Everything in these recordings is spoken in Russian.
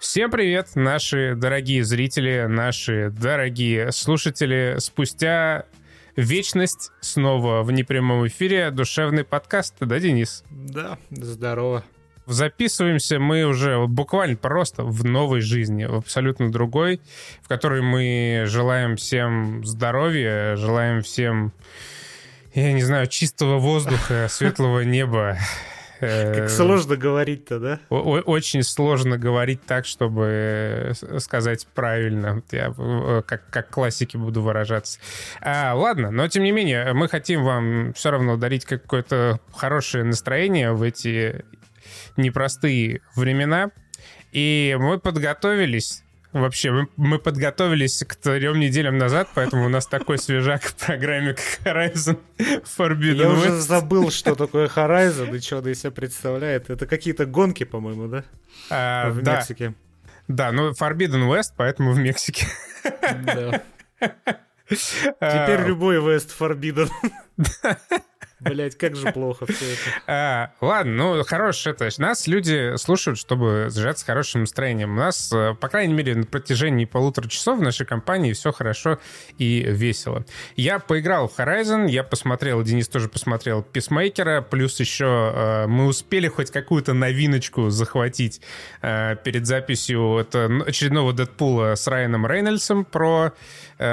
Всем привет, наши дорогие зрители, наши дорогие слушатели. Спустя вечность снова в непрямом эфире душевный подкаст, да, Денис? Да, здорово. Записываемся мы уже буквально просто в новой жизни, в абсолютно другой, в которой мы желаем всем здоровья, желаем всем, я не знаю, чистого воздуха, светлого неба, как э, сложно говорить-то, да? Очень сложно говорить так, чтобы э, сказать правильно. Я как, как классики буду выражаться. А, ладно, но тем не менее, мы хотим вам все равно дарить какое-то хорошее настроение в эти непростые времена. И мы подготовились Вообще, мы, мы подготовились к трем неделям назад, поэтому у нас такой свежак в программе, как Horizon Forbidden Я уже забыл, что такое Horizon и что он из себя представляет. Это какие-то гонки, по-моему, да? А, в да. Мексике. Да, ну Forbidden West, поэтому в Мексике. Да. Теперь любой West Forbidden. Блять, как же плохо все это. А, ладно, ну, хорошее это. Нас люди слушают, чтобы сжаться с хорошим настроением. У нас, э, по крайней мере, на протяжении полутора часов в нашей компании все хорошо и весело. Я поиграл в Horizon, я посмотрел, Денис тоже посмотрел Писмейкера, плюс еще э, мы успели хоть какую-то новиночку захватить э, перед записью это очередного Дэдпула с Райаном Рейнольдсом про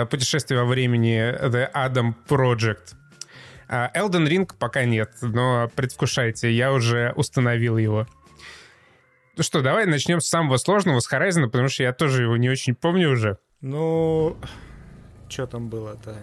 путешествие во времени The Adam Project. А, Elden Ring пока нет, но предвкушайте, я уже установил его. Ну что, давай начнем с самого сложного, с Horizon, потому что я тоже его не очень помню уже. Ну, что там было-то?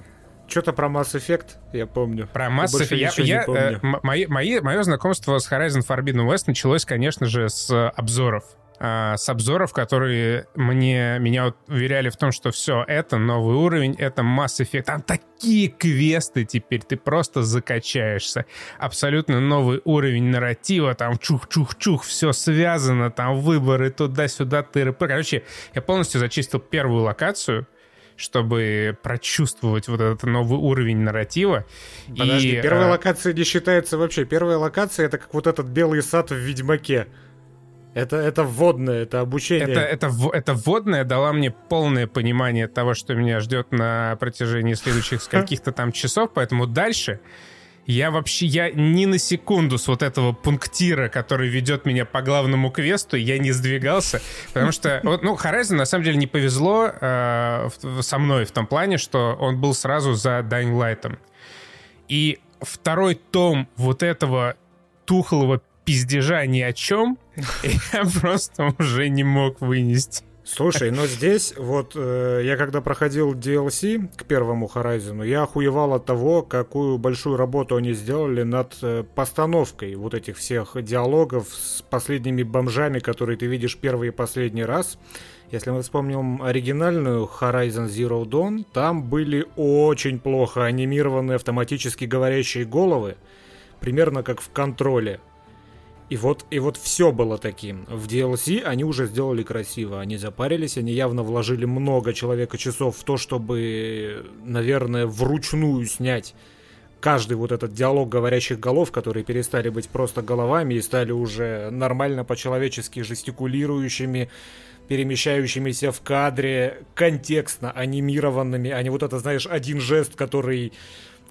Что-то про Mass Effect, я помню. Про Mass Effect. Я, я, э, мои, мои, мое знакомство с Horizon Forbidden West началось, конечно же, с обзоров. А, с обзоров, которые мне, меня уверяли в том, что все, это новый уровень, это Mass Effect. Там такие квесты теперь, ты просто закачаешься. Абсолютно новый уровень нарратива, там чух-чух-чух, все связано, там выборы туда-сюда, тыры Короче, я полностью зачистил первую локацию, чтобы прочувствовать вот этот новый уровень нарратива. Подожди, и, первая а... локация не считается вообще. Первая локация — это как вот этот белый сад в Ведьмаке. Это, это вводное, это обучение. Это, это, это вводное дала мне полное понимание того, что меня ждет на протяжении следующих каких-то там часов, поэтому дальше я вообще, я ни на секунду с вот этого пунктира, который ведет меня по главному квесту, я не сдвигался, потому что, вот, ну, Horizon на самом деле не повезло э, со мной в том плане, что он был сразу за Dying Light. И второй том вот этого тухлого пиздежа ни о чем, я просто уже не мог вынести. Слушай, но здесь вот э, я когда проходил DLC к первому Horizon, я охуевал от того, какую большую работу они сделали над э, постановкой вот этих всех диалогов с последними бомжами, которые ты видишь первый и последний раз. Если мы вспомним оригинальную Horizon Zero Dawn, там были очень плохо анимированные автоматически говорящие головы, примерно как в контроле. И вот, и вот все было таким. В DLC они уже сделали красиво. Они запарились, они явно вложили много человека часов в то, чтобы, наверное, вручную снять каждый вот этот диалог говорящих голов, которые перестали быть просто головами и стали уже нормально по-человечески жестикулирующими, перемещающимися в кадре, контекстно анимированными, а не вот это, знаешь, один жест, который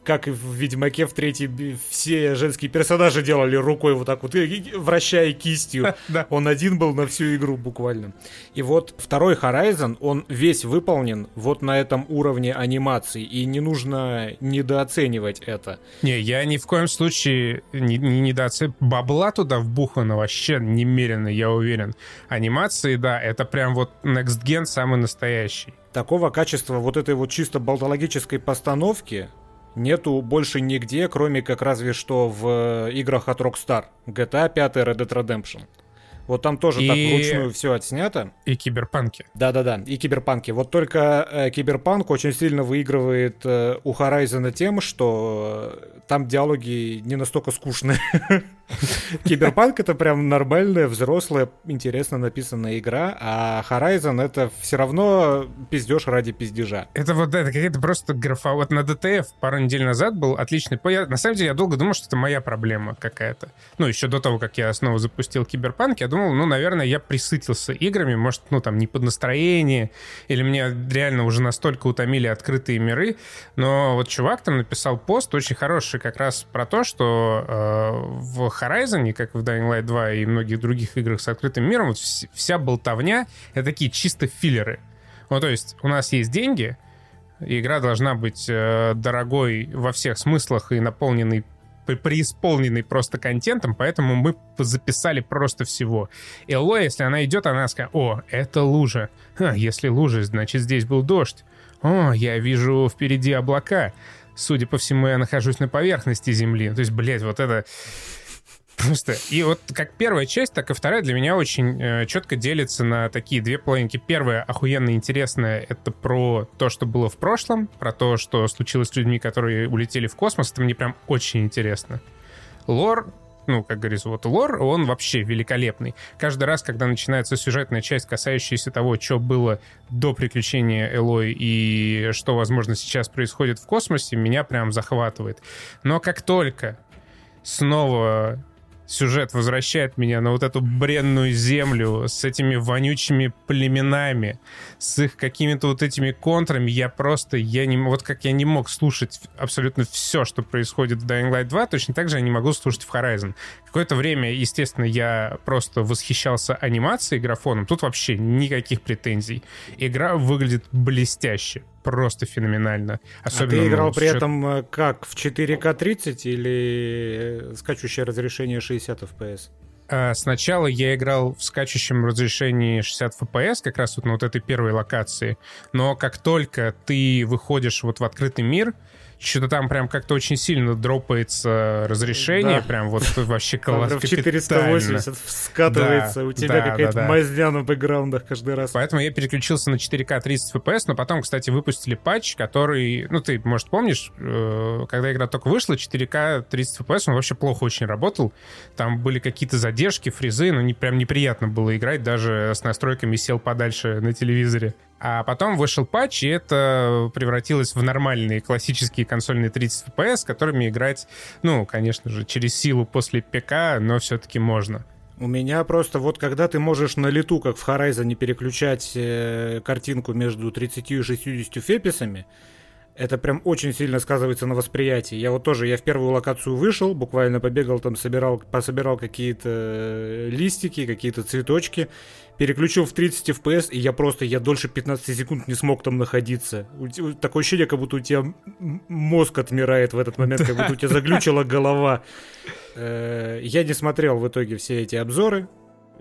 как и в Ведьмаке в третьей, все женские персонажи делали рукой вот так вот, вращая кистью. Он один был на всю игру буквально. И вот второй Horizon, он весь выполнен вот на этом уровне анимации, и не нужно недооценивать это. Не, я ни в коем случае не, не недооцениваю. Бабла туда вбухано вообще немерено, я уверен. Анимации, да, это прям вот Next Gen самый настоящий такого качества вот этой вот чисто болтологической постановки нету больше нигде, кроме как разве что в э, играх от Rockstar. GTA 5 Red Dead Redemption. Вот там тоже и... так вручную все отснято. И киберпанки. Да-да-да, и киберпанки. Вот только э, киберпанк очень сильно выигрывает э, у Horizon тем, что э, там диалоги не настолько скучные. Киберпанк это прям нормальная, взрослая, интересно написанная игра, а Horizon это все равно пиздеж ради пиздежа. Это вот это какая-то просто графа. Вот на DTF пару недель назад был отличный... Я, на самом деле я долго думал, что это моя проблема какая-то. Ну, еще до того, как я снова запустил Киберпанк, я думал, ну, наверное, я присытился играми, может, ну, там, не под настроение, или мне реально уже настолько утомили открытые миры, но вот чувак там написал пост очень хороший как раз про то, что э, в Horizon, как в Dying Light 2 и многих других играх с открытым миром, вот вся болтовня — это такие чисто филлеры. Ну, то есть у нас есть деньги, игра должна быть э, дорогой во всех смыслах и наполненной преисполненный просто контентом, поэтому мы записали просто всего. Элло, если она идет, она скажет, о, это лужа. А, если лужа, значит, здесь был дождь. О, я вижу впереди облака. Судя по всему, я нахожусь на поверхности Земли. То есть, блядь, вот это... Просто. И вот как первая часть, так и вторая для меня очень э, четко делится на такие две половинки. Первая, охуенно интересная, это про то, что было в прошлом, про то, что случилось с людьми, которые улетели в космос. Это мне прям очень интересно. Лор ну, как говорится, вот лор, он вообще великолепный. Каждый раз, когда начинается сюжетная часть, касающаяся того, что было до приключения Элой и что, возможно, сейчас происходит в космосе, меня прям захватывает. Но как только снова сюжет возвращает меня на вот эту бренную землю с этими вонючими племенами, с их какими-то вот этими контрами. Я просто, я не, вот как я не мог слушать абсолютно все, что происходит в Dying Light 2, точно так же я не могу слушать в Horizon. Какое-то время, естественно, я просто восхищался анимацией, графоном. Тут вообще никаких претензий. Игра выглядит блестяще просто феноменально. Особенно, а ты играл ну, при счет... этом э, как, в 4К 30 или э, скачущее разрешение 60 FPS? А, сначала я играл в скачущем разрешении 60 FPS, как раз вот на вот этой первой локации. Но как только ты выходишь вот в открытый мир, что-то там прям как-то очень сильно дропается разрешение, да. прям вот вообще классно. В 480 скатывается, да, у тебя да, какая-то да, да. мазня на бэкграундах каждый раз. Поэтому я переключился на 4К 30 FPS, но потом, кстати, выпустили патч, который, ну ты, может, помнишь, э, когда игра только вышла, 4К 30 FPS, он вообще плохо очень работал. Там были какие-то задержки, фризы, но не, прям неприятно было играть, даже с настройками сел подальше на телевизоре. А потом вышел патч, и это превратилось в нормальные классические консольные 30 FPS, которыми играть, ну, конечно же, через силу после ПК, но все-таки можно. У меня просто вот когда ты можешь на лету, как в Horizon, переключать э, картинку между 30 и 60 феписами, это прям очень сильно сказывается на восприятии. Я вот тоже, я в первую локацию вышел, буквально побегал там, собирал, пособирал какие-то э, листики, какие-то цветочки, переключил в 30 FPS, и я просто, я дольше 15 секунд не смог там находиться. Такое ощущение, как будто у тебя мозг отмирает в этот момент, как будто у тебя заглючила голова. Э, я не смотрел в итоге все эти обзоры.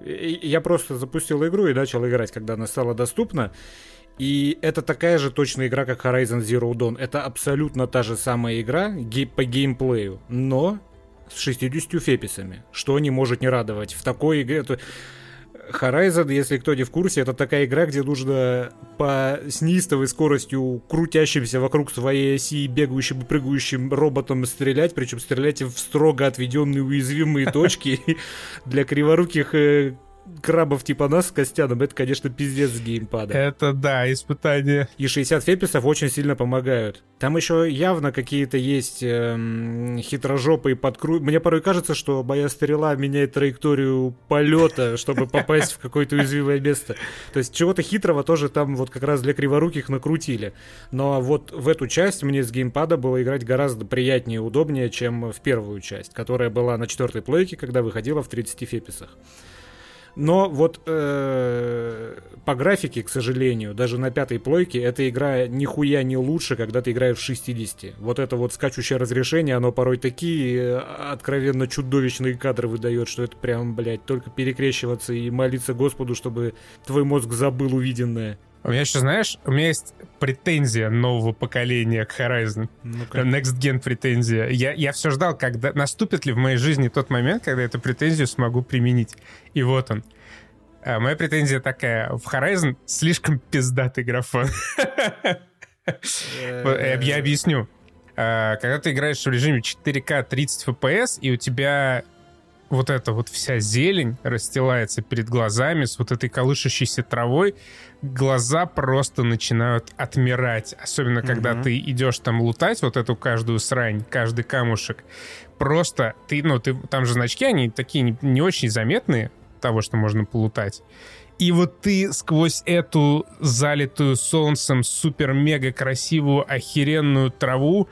Я просто запустил игру и начал играть, когда она стала доступна. И это такая же точная игра, как Horizon Zero Dawn. Это абсолютно та же самая игра гей по геймплею, но с 60 феписами, что не может не радовать. В такой игре... Horizon, если кто не в курсе, это такая игра, где нужно по с неистовой скоростью крутящимся вокруг своей оси бегающим и прыгающим роботом стрелять, причем стрелять в строго отведенные уязвимые точки для криворуких э, крабов типа нас с Костяном, это, конечно, пиздец с геймпада. Это да, испытание. И 60 феписов очень сильно помогают. Там еще явно какие-то есть эм, хитрожопые подкру... Мне порой кажется, что моя стрела меняет траекторию полета, чтобы попасть в какое-то уязвимое место. То есть чего-то хитрого тоже там вот как раз для криворуких накрутили. Но вот в эту часть мне с геймпада было играть гораздо приятнее и удобнее, чем в первую часть, которая была на четвертой плойке, когда выходила в 30 феписах. Но вот э, по графике, к сожалению, даже на пятой плойке эта игра нихуя не лучше, когда ты играешь в 60. Вот это вот скачущее разрешение, оно порой такие э, откровенно чудовищные кадры выдает, что это прям, блядь, только перекрещиваться и молиться Господу, чтобы твой мозг забыл увиденное. У меня еще, знаешь, у меня есть претензия нового поколения к Horizon. ну Next Gen претензия. Я, я все ждал, когда наступит ли в моей жизни тот момент, когда эту претензию смогу применить. И вот он. А моя претензия такая. В Horizon слишком пиздатый графон. Я объясню. А, когда ты играешь в режиме 4К 30 FPS, и у тебя вот эта вот вся зелень расстилается перед глазами с вот этой колышущейся травой, глаза просто начинают отмирать. Особенно, когда ты идешь там лутать вот эту каждую срань, каждый камушек. Просто ты, ну, ты, там же значки, они такие не, не очень заметные, того, что можно полутать. И вот ты сквозь эту залитую солнцем супер-мега красивую охеренную траву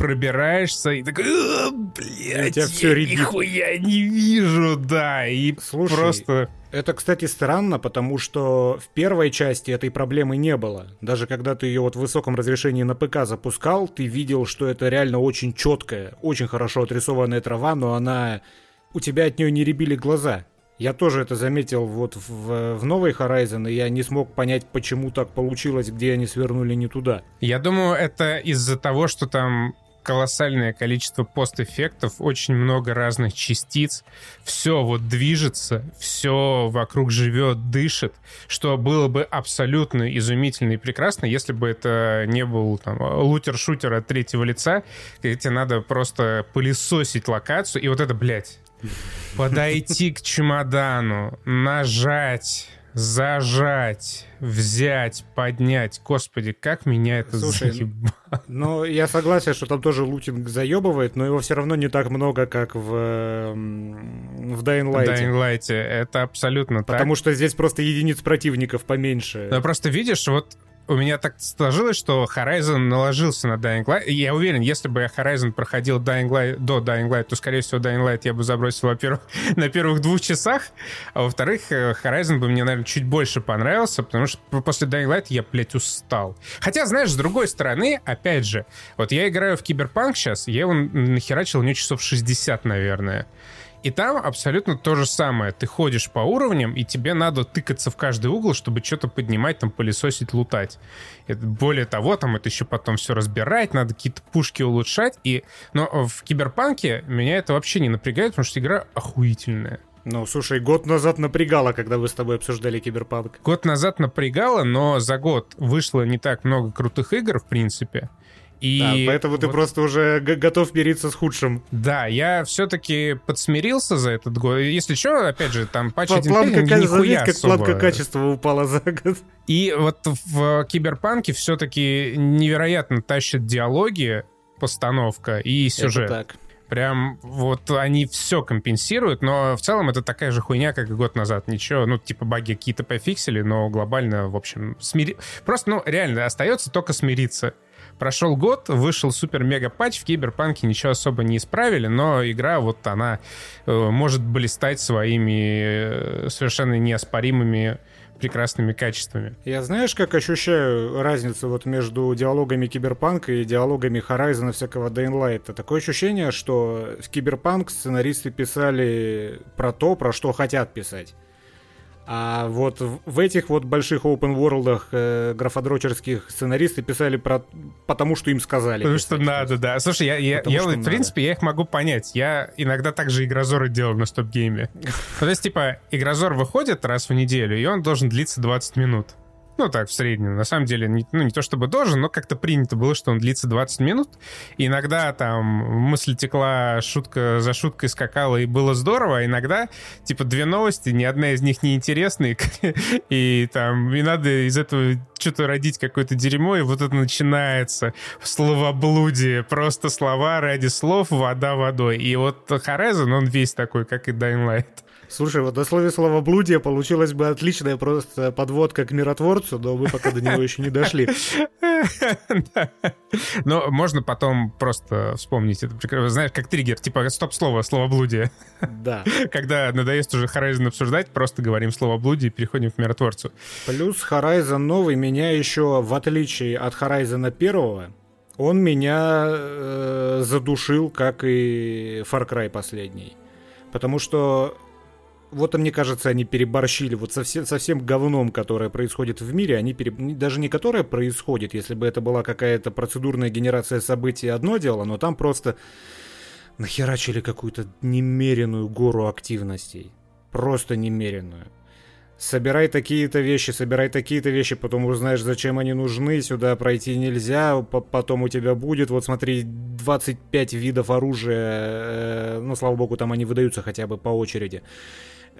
пробираешься и такой, блядь, я все нихуя не вижу, да, и Слушай, просто... Это, кстати, странно, потому что в первой части этой проблемы не было. Даже когда ты ее вот в высоком разрешении на ПК запускал, ты видел, что это реально очень четкая, очень хорошо отрисованная трава, но она... У тебя от нее не ребили глаза. Я тоже это заметил вот в, в новой Horizon, и я не смог понять, почему так получилось, где они свернули не туда. Я думаю, это из-за того, что там колоссальное количество постэффектов, очень много разных частиц, все вот движется, все вокруг живет, дышит, что было бы абсолютно изумительно и прекрасно, если бы это не был там лутер-шутер от третьего лица, где тебе надо просто пылесосить локацию, и вот это, блядь, подойти к чемодану, нажать, зажать, взять, поднять. Господи, как меня это Слушай, заебало. Ну, я согласен, что там тоже лутинг заебывает, но его все равно не так много, как в, в Dying Light. Dying Light, это абсолютно Потому так. что здесь просто единиц противников поменьше. Ну, просто видишь, вот у меня так сложилось, что Horizon наложился на Dying Light. И я уверен, если бы я Horizon проходил Dying Light, до Dying Light, то, скорее всего, Dying Light я бы забросил, во-первых, на первых двух часах, а во-вторых, э, Horizon бы мне, наверное, чуть больше понравился, потому что после Dying Light я, блядь, устал. Хотя, знаешь, с другой стороны, опять же, вот я играю в Киберпанк сейчас, я его нахерачил у него часов 60, наверное. И там абсолютно то же самое. Ты ходишь по уровням, и тебе надо тыкаться в каждый угол, чтобы что-то поднимать, там, пылесосить, лутать. Это, более того, там это еще потом все разбирать, надо какие-то пушки улучшать. И... Но в Киберпанке меня это вообще не напрягает, потому что игра охуительная. Ну, слушай, год назад напрягало, когда вы с тобой обсуждали Киберпанк. Год назад напрягало, но за год вышло не так много крутых игр, в принципе. И да, поэтому вот... ты просто уже готов мириться с худшим. Да, я все-таки подсмирился за этот год. Если что, опять же, там патч 1.5 планка, нихуя как особо. планка качества упала за год. И вот в Киберпанке все-таки невероятно тащат диалоги, постановка и сюжет. Это так. Прям вот они все компенсируют, но в целом это такая же хуйня, как и год назад. Ничего, ну, типа баги какие-то пофиксили, но глобально, в общем, смири... Просто, ну, реально, остается только смириться. Прошел год, вышел супер-мега-патч, в Киберпанке ничего особо не исправили, но игра вот она э, может блистать своими э, совершенно неоспоримыми прекрасными качествами. Я знаешь, как ощущаю разницу вот между диалогами Киберпанка и диалогами Horizon всякого Light? Такое ощущение, что в Киберпанк сценаристы писали про то, про что хотят писать. А вот в этих вот больших open world э, графодрочерских сценаристы писали про потому, что им сказали. Потому писать, что надо, да. Слушай, я, я, я в принципе, я их могу понять. Я иногда также игрообзоры делал на стоп-гейме. Ну, то есть, типа, игрозор выходит раз в неделю, и он должен длиться 20 минут. Ну, так, в среднем. На самом деле, не, ну, не то чтобы должен, но как-то принято было, что он длится 20 минут. И иногда там мысль текла, шутка за шуткой скакала, и было здорово. А иногда, типа, две новости, ни одна из них не интересная. И там, и надо из этого что-то родить какое-то дерьмо, и вот это начинается словоблудие. Просто слова ради слов, вода водой. И вот Хорезон, он весь такой, как и Dying Light. Слушай, вот на слове словоблудие получилась бы отличная просто подводка к миротворцу, но мы пока до него еще не дошли. Но можно потом просто вспомнить это. Знаешь, как триггер, типа стоп-слово, словоблудие. Да. Когда надоест уже Horizon обсуждать, просто говорим словоблудие и переходим к миротворцу. Плюс Horizon новый меня еще, в отличие от Horizon первого, он меня э, задушил, как и Far Cry последний. Потому что вот, мне кажется, они переборщили вот со, все, со всем говном, которое происходит в мире, они переб... даже не которое происходит, если бы это была какая-то процедурная генерация событий, одно дело, но там просто нахерачили какую-то немеренную гору активностей. Просто немеренную. Собирай такие-то вещи, собирай такие-то вещи, потом узнаешь, зачем они нужны, сюда пройти нельзя, потом у тебя будет, вот смотри, 25 видов оружия, э, ну, слава богу, там они выдаются хотя бы по очереди.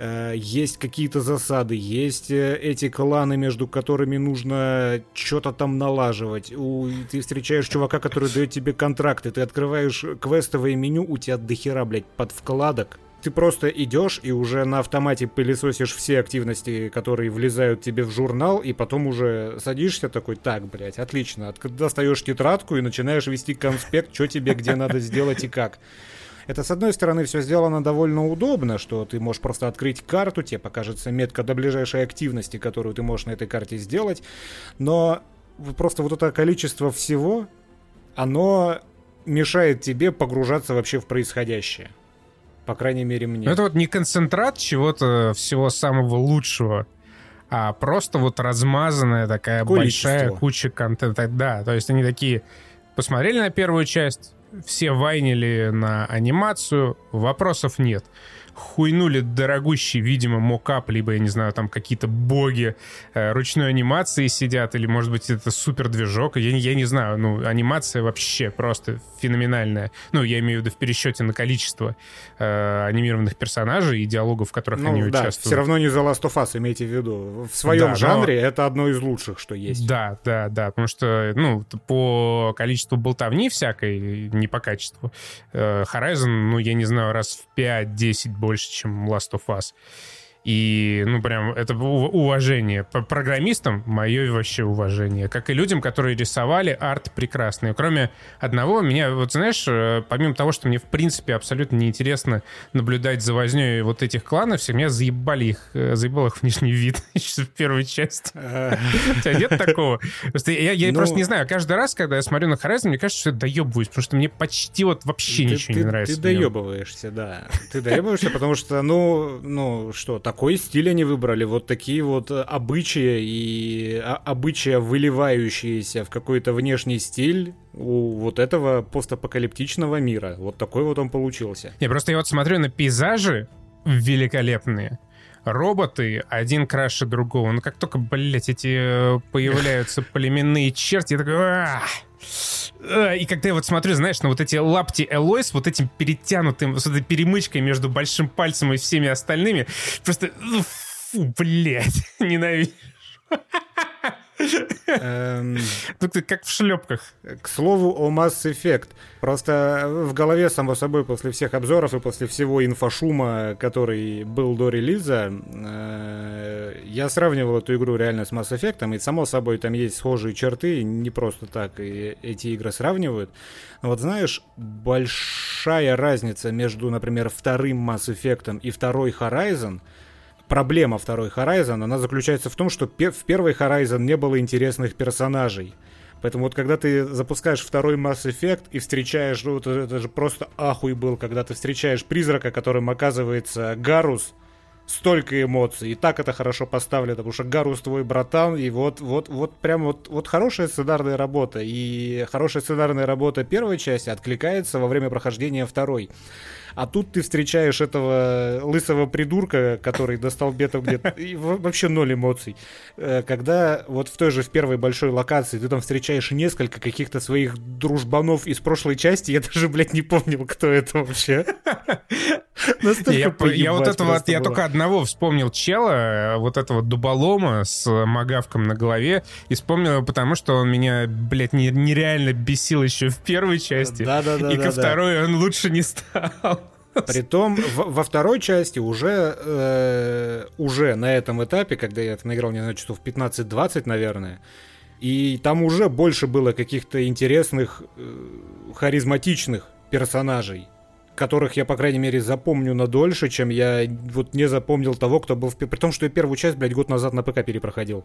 Э, есть какие-то засады, есть э, эти кланы, между которыми нужно что-то там налаживать. У, ты встречаешь чувака, который дает тебе контракты, ты открываешь квестовое меню, у тебя дохера, блядь, под вкладок ты просто идешь и уже на автомате пылесосишь все активности, которые влезают тебе в журнал, и потом уже садишься такой, так, блядь, отлично, достаешь тетрадку и начинаешь вести конспект, что тебе где надо сделать и как. Это, с одной стороны, все сделано довольно удобно, что ты можешь просто открыть карту, тебе покажется метка до ближайшей активности, которую ты можешь на этой карте сделать, но просто вот это количество всего, оно мешает тебе погружаться вообще в происходящее. По крайней мере, мне. Это вот не концентрат чего-то всего самого лучшего, а просто вот размазанная такая Количество. большая куча контента. Да, то есть они такие посмотрели на первую часть, все вайнили на анимацию, вопросов нет хуйнули дорогущий, видимо, мокап, либо, я не знаю, там какие-то боги э, ручной анимации сидят, или, может быть, это супер движок, я, я не знаю, ну, анимация вообще просто феноменальная. Ну, я имею в виду в пересчете на количество э, анимированных персонажей и диалогов, в которых ну, они да, участвуют. все равно не The Last of Us, имейте в виду. В своем да, жанре но... это одно из лучших, что есть. Да, да, да, потому что, ну, по количеству болтовни всякой, не по качеству, э, Horizon, ну, я не знаю, раз в 5-10 больше, чем Last of Us. И, ну, прям, это уважение. По программистам мое вообще уважение. Как и людям, которые рисовали арт прекрасный. Кроме одного, меня, вот знаешь, э, помимо того, что мне, в принципе, абсолютно неинтересно наблюдать за возней вот этих кланов, все меня заебали их, э, заебал их внешний вид в первой части. У тебя нет такого? Я, я ну, просто не знаю, каждый раз, когда я смотрю на Horizon, мне кажется, что я доебываюсь, потому что мне почти вот вообще ничего не нравится. Ты доебываешься, да. Ты доебываешься, потому что, ну, ну, что, такой стиль они выбрали, вот такие вот э, обычаи и а, обычаи, выливающиеся в какой-то внешний стиль у вот этого постапокалиптичного мира. Вот такой вот он получился. Я просто я вот смотрю на пейзажи великолепные, роботы один краше другого. Ну, как только, блядь, эти э, появляются племенные черти, я такой... Э, и когда я вот смотрю, знаешь, на вот эти лапти Элой вот этим перетянутым, с этой перемычкой между большим пальцем и всеми остальными, просто, ну, фу, блядь, ненавижу. Эм... Тут ты как в шлепках. К слову о Mass Effect. Просто в голове, само собой, после всех обзоров и после всего инфошума, который был до релиза, э, я сравнивал эту игру реально с Mass Effect, и, само собой, там есть схожие черты, не просто так и эти игры сравнивают. Но вот знаешь, большая разница между, например, вторым Mass Effect и второй Horizon — проблема второй Horizon, она заключается в том, что в первой Horizon не было интересных персонажей. Поэтому вот когда ты запускаешь второй Mass Effect и встречаешь, ну это, это же просто ахуй был, когда ты встречаешь призрака, которым оказывается Гарус, столько эмоций, и так это хорошо поставлено, потому что Гарус твой братан, и вот, вот, вот прям вот, вот хорошая сценарная работа, и хорошая сценарная работа первой части откликается во время прохождения второй. А тут ты встречаешь этого лысого придурка, который достал бетов где-то, и вообще ноль эмоций. Э, когда вот в той же, в первой большой локации ты там встречаешь несколько каких-то своих дружбанов из прошлой части, я даже, блядь, не помнил, кто это вообще. Я, я вот этого, я только одного вспомнил чела, вот этого дуболома с магавком на голове, и вспомнил потому, что он меня, блядь, нереально бесил еще в первой части. Да, да, да. И ко второй он лучше не стал. Притом в, во второй части уже, э, уже на этом этапе, когда я наиграл, не знаю, часов 15-20, наверное, и там уже больше было каких-то интересных, э, харизматичных персонажей, которых я, по крайней мере, запомню на дольше, чем я вот не запомнил того, кто был в... При том, что я первую часть, блядь, год назад на ПК перепроходил.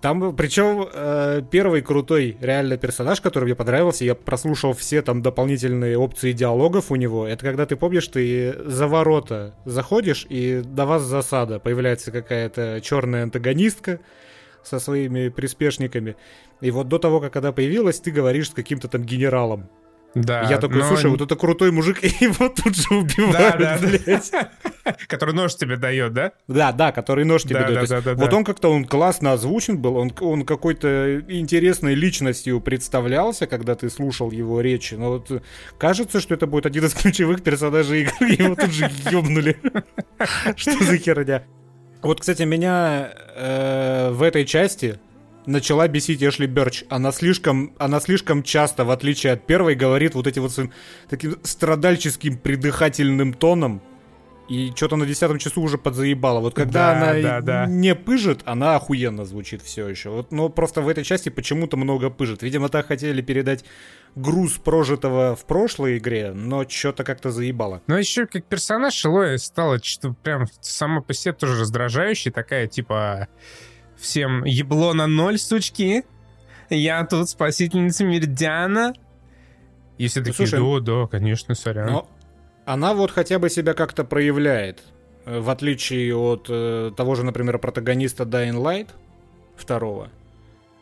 Там, причем, э, первый крутой реально персонаж, который мне понравился, я прослушал все там дополнительные опции диалогов у него, это когда ты помнишь, ты за ворота заходишь, и до вас засада, появляется какая-то черная антагонистка со своими приспешниками, и вот до того, как она появилась, ты говоришь с каким-то там генералом, да. Я такой, но... слушай, вот это крутой мужик, и его тут же убивают, да, да, блядь. Который нож тебе дает, да? Да, да, который нож тебе да, дает. Да, да, да, вот он как-то, он классно озвучен был, он, он какой-то интересной личностью представлялся, когда ты слушал его речи, но вот кажется, что это будет один из ключевых персонажей игры, его тут же ёбнули. Что за херня? Вот, кстати, меня э, в этой части начала бесить Эшли Берч. Она слишком, она слишком часто, в отличие от первой, говорит вот эти вот таким страдальческим придыхательным тоном. и что-то на десятом часу уже подзаебало. Вот когда Да, она да, да. не пыжит, она охуенно звучит все еще. Вот, но просто в этой части почему-то много пыжит. Видимо, так хотели передать груз прожитого в прошлой игре, но что-то как-то заебало. Но еще как персонаж Элоя стала что прям сама по себе тоже раздражающей, такая типа всем ебло на ноль, сучки. Я тут спасительница Меридиана. И все такие, слушай, да, да, конечно, сорян. Но она вот хотя бы себя как-то проявляет. э, В отличие от э, того же, например, протагониста Dying Light второго.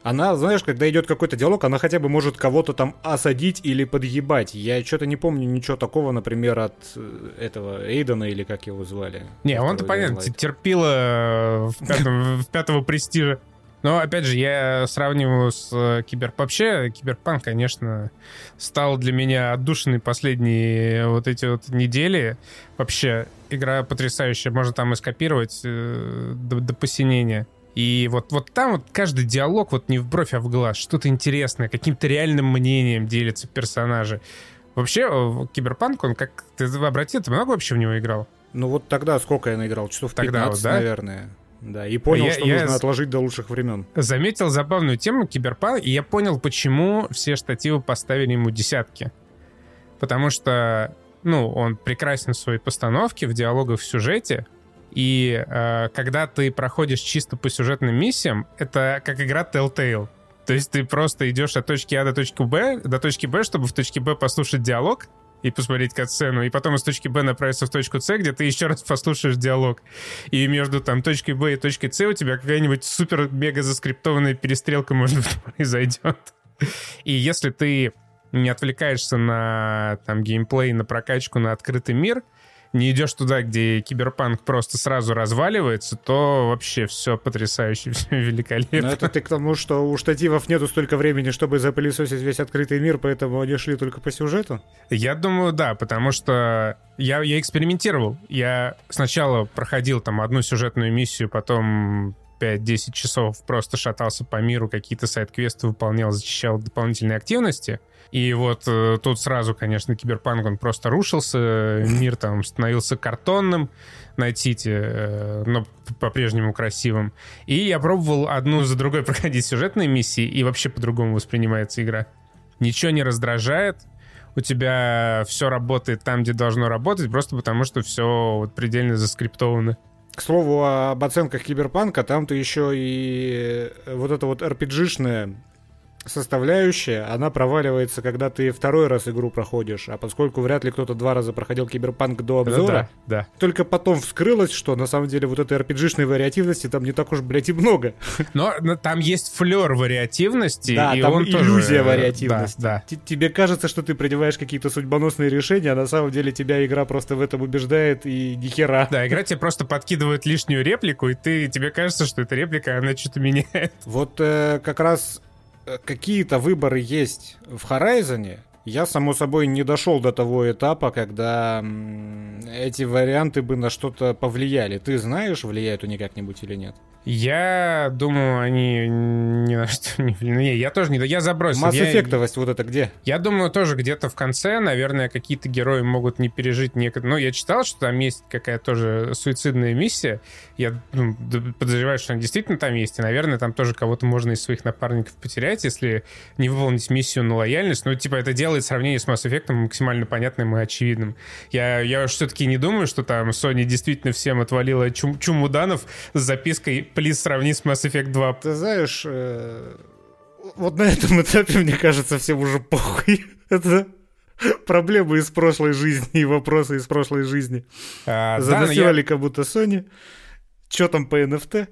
Она, знаешь, когда идет какой-то диалог, она хотя бы может кого-то там осадить или подъебать. Я что-то не помню ничего такого, например, от э, этого Эйдена или как его звали. Не, он-то понятно, терпила в пятом, в пятого престижа. Но, опять же, я сравниваю с э, Киберп... Вообще, Киберпанк, конечно, стал для меня отдушиной последние вот эти вот недели. Вообще, игра потрясающая. Можно там и скопировать э, до, до посинения. И вот, вот там вот каждый диалог вот не в бровь, а в глаз. Что-то интересное, каким-то реальным мнением делятся персонажи. Вообще, э, Киберпанк, он как... Ты обратил, ты много вообще в него играл? Ну вот тогда сколько я наиграл? Часов Тогда 15, вот, да? наверное. Да, и понял, Я- что я нужно отложить до лучших времен. заметил забавную тему киберпанк, и я понял, почему все штативы поставили ему десятки. Потому что, ну, он прекрасен в своей постановке, в диалогах, в сюжете. И э, когда ты проходишь чисто по сюжетным миссиям, это как игра Telltale. То есть ты просто идешь от точки А до точки Б, до точки Б, чтобы в точке Б послушать диалог и посмотреть катсцену, и потом из точки Б направиться в точку С, где ты еще раз послушаешь диалог. И между там точкой Б и точкой С у тебя какая-нибудь супер-мега заскриптованная перестрелка, может быть, произойдет. И если ты не отвлекаешься на там геймплей, на прокачку, на открытый мир, не идешь туда, где киберпанк просто сразу разваливается, то вообще все потрясающе, все великолепно. Но это ты к тому, что у штативов нету столько времени, чтобы запылесосить весь открытый мир, поэтому они шли только по сюжету? Я думаю, да, потому что я, я экспериментировал. Я сначала проходил там одну сюжетную миссию, потом 5-10 часов просто шатался по миру, какие-то сайт-квесты выполнял, зачищал дополнительные активности. И вот э, тут сразу, конечно, киберпанк, он просто рушился, мир там становился картонным, найтите, э, но по-прежнему красивым. И я пробовал одну за другой проходить сюжетные миссии, и вообще по-другому воспринимается игра. Ничего не раздражает, у тебя все работает там, где должно работать, просто потому что все вот предельно заскриптовано. К слову об оценках Киберпанка, там-то еще и э, вот эта вот RPG-шная составляющая, она проваливается, когда ты второй раз игру проходишь, а поскольку вряд ли кто-то два раза проходил Киберпанк до обзора, да, да. только потом вскрылось, что на самом деле вот этой RPG-шной вариативности там не так уж, блядь, и много. Но, но там есть флер вариативности, Да, и там он тоже, иллюзия э, вариативности. Да, Т- Тебе кажется, что ты принимаешь какие-то судьбоносные решения, а на самом деле тебя игра просто в этом убеждает и ни хера. да. Да, игра тебе просто подкидывает лишнюю реплику, и ты, тебе кажется, что эта реплика, она что-то меняет. Вот э, как раз какие-то выборы есть в Horizon. Я, само собой, не дошел до того этапа, когда эти варианты бы на что-то повлияли. Ты знаешь, влияют они как-нибудь или нет? Я думаю, они ни на что не... Не, я тоже не... Я забросил. Масс Я- вот это где? Я думаю, тоже где-то в конце, наверное, какие-то герои могут не пережить некоторые... Ну, я читал, что там есть какая-то тоже суицидная миссия. Я ну, подозреваю, что она действительно там есть. И, наверное, там тоже кого-то можно из своих напарников потерять, если не выполнить миссию на лояльность. Ну, типа, это делает сравнение с Mass Effect максимально понятным и очевидным. Я, я уж все-таки не думаю, что там Sony действительно всем отвалила чум чумуданов с запиской «Плиз, сравни с Mass Effect 2». Ты знаешь, э, вот на этом этапе, мне кажется, всем уже похуй. Это проблемы из прошлой жизни и вопросы из прошлой жизни. А, да, но я- как будто Sony. Что там по NFT?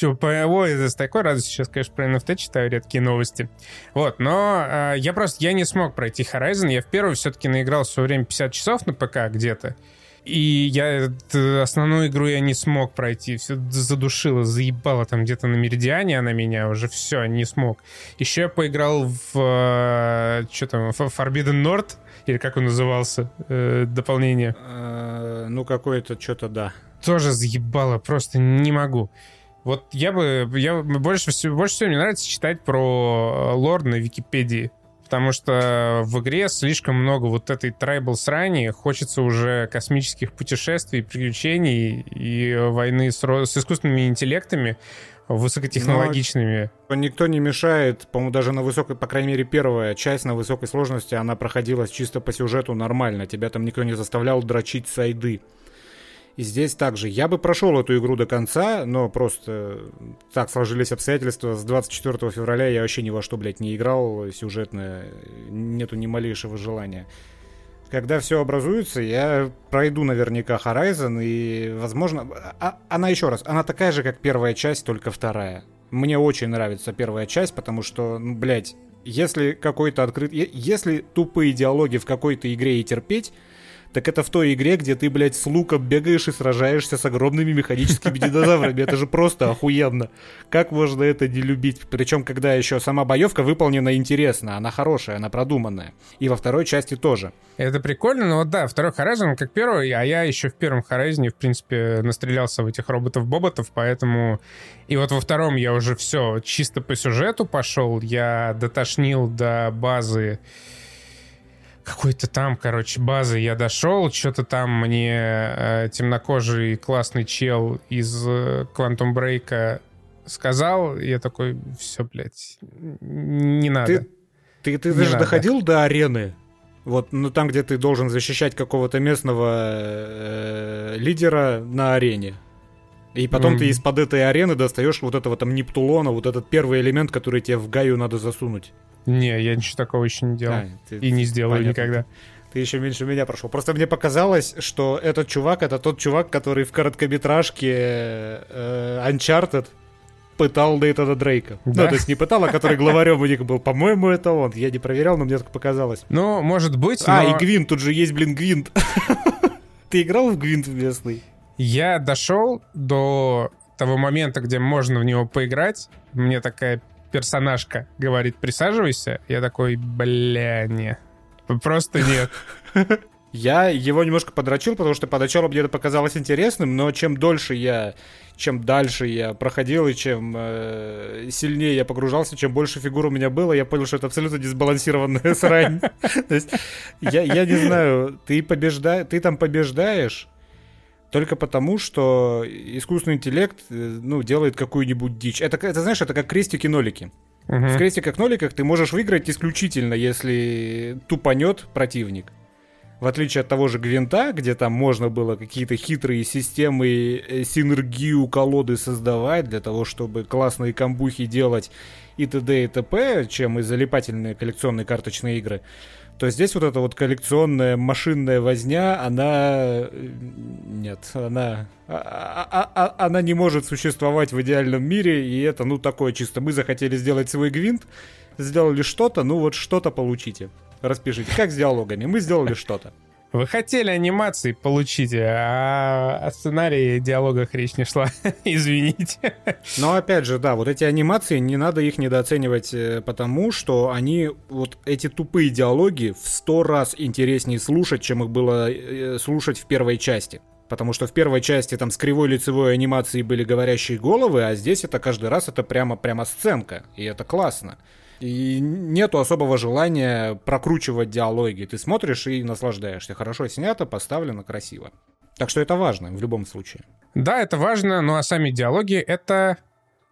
По, ой, с такой радостью сейчас, конечно, про NFT читаю редкие новости. Вот, но э, я просто, я не смог пройти Horizon. Я в первый все-таки наиграл в свое время 50 часов на ПК где-то. И я э, основную игру я не смог пройти. Все задушило, заебало там где-то на Меридиане она меня уже. Все, не смог. Еще я поиграл в... что там? Forbidden North? Или как он назывался? э, дополнение. Э, Ну, какое-то что-то да. тоже заебало, просто не могу. Вот я бы, я больше всего, больше всего мне нравится читать про э, лор на Википедии. потому что в игре слишком много вот этой трайбл срани, хочется уже космических путешествий, приключений и войны с, с искусственными интеллектами высокотехнологичными. Но никто не мешает, по-моему, даже на высокой, по крайней мере, первая часть на высокой сложности, она проходилась чисто по сюжету нормально. Тебя там никто не заставлял дрочить сайды. И здесь также. Я бы прошел эту игру до конца, но просто так сложились обстоятельства. С 24 февраля я вообще ни во что, блядь, не играл сюжетно. Нету ни малейшего желания. Когда все образуется, я пройду наверняка Horizon, и, возможно... А, она еще раз, она такая же, как первая часть, только вторая. Мне очень нравится первая часть, потому что, ну, блядь, если какой-то открыт... Если тупые диалоги в какой-то игре и терпеть, так это в той игре, где ты, блядь, с луком бегаешь и сражаешься с огромными механическими динозаврами. Это же просто охуенно. Как можно это не любить? Причем, когда еще сама боевка выполнена интересно, она хорошая, она продуманная. И во второй части тоже. Это прикольно, но вот да, второй Horizon как первый, а я еще в первом Horizon, в принципе, настрелялся в этих роботов-боботов, поэтому... И вот во втором я уже все чисто по сюжету пошел, я дотошнил до базы какой-то там, короче, базы я дошел, что-то там мне э, темнокожий классный чел из э, Quantum Break сказал, я такой, все, блядь, не надо. Ты, ты, ты даже надо. доходил до арены? Вот, ну там, где ты должен защищать какого-то местного э, лидера на арене. И потом mm. ты из-под этой арены достаешь вот этого там Нептулона, вот этот первый элемент, который тебе в Гаю надо засунуть. Не, я ничего такого еще не делал. А, ты, и не сделаю понятно. никогда. Ты еще меньше меня прошел. Просто мне показалось, что этот чувак это тот чувак, который в короткометражке э, Uncharted пытал Нейтана Дрейка. Да? Ну, то есть не пытал, а который главарем у них был. По-моему, это он. Я не проверял, но мне так показалось. Ну, может быть, А, но... и Гвинт, тут же есть, блин, Гвинт. Ты играл в Гвинт местный? Я дошел до того момента, где можно в него поиграть. Мне такая персонажка говорит, присаживайся, я такой, бля, не. Просто нет. Я его немножко подрочил, потому что поначалу мне это показалось интересным, но чем дольше я, чем дальше я проходил и чем э, сильнее я погружался, чем больше фигур у меня было, я понял, что это абсолютно дисбалансированная срань. То есть я, не знаю, ты побеждаешь, ты там побеждаешь, только потому, что искусственный интеллект э, ну, делает какую-нибудь дичь. Это, это знаешь, это как крестики-нолики. Угу. В крестиках-ноликах ты можешь выиграть исключительно, если тупанет противник. В отличие от того же Гвинта, где там можно было какие-то хитрые системы, э, синергию колоды создавать для того, чтобы классные камбухи делать и т.д. и т.п., чем и залипательные коллекционные карточные игры то здесь вот эта вот коллекционная машинная возня, она... Э, нет, она... А, а, а, она не может существовать в идеальном мире, и это, ну, такое чисто. Мы захотели сделать свой гвинт, сделали что-то, ну, вот что-то получите. Распишите. Как с диалогами? Мы сделали что-то. Вы хотели анимации, получите, а о сценарии диалогах речь не шла. Извините. Но опять же, да, вот эти анимации, не надо их недооценивать, э, потому что они, вот эти тупые диалоги в сто раз интереснее слушать, чем их было э, слушать в первой части. Потому что в первой части там с кривой лицевой анимацией были говорящие головы, а здесь это каждый раз это прямо, прямо сценка. И это классно. И нету особого желания прокручивать диалоги. Ты смотришь и наслаждаешься. Хорошо снято, поставлено, красиво. Так что это важно в любом случае. Да, это важно, ну а сами диалоги — это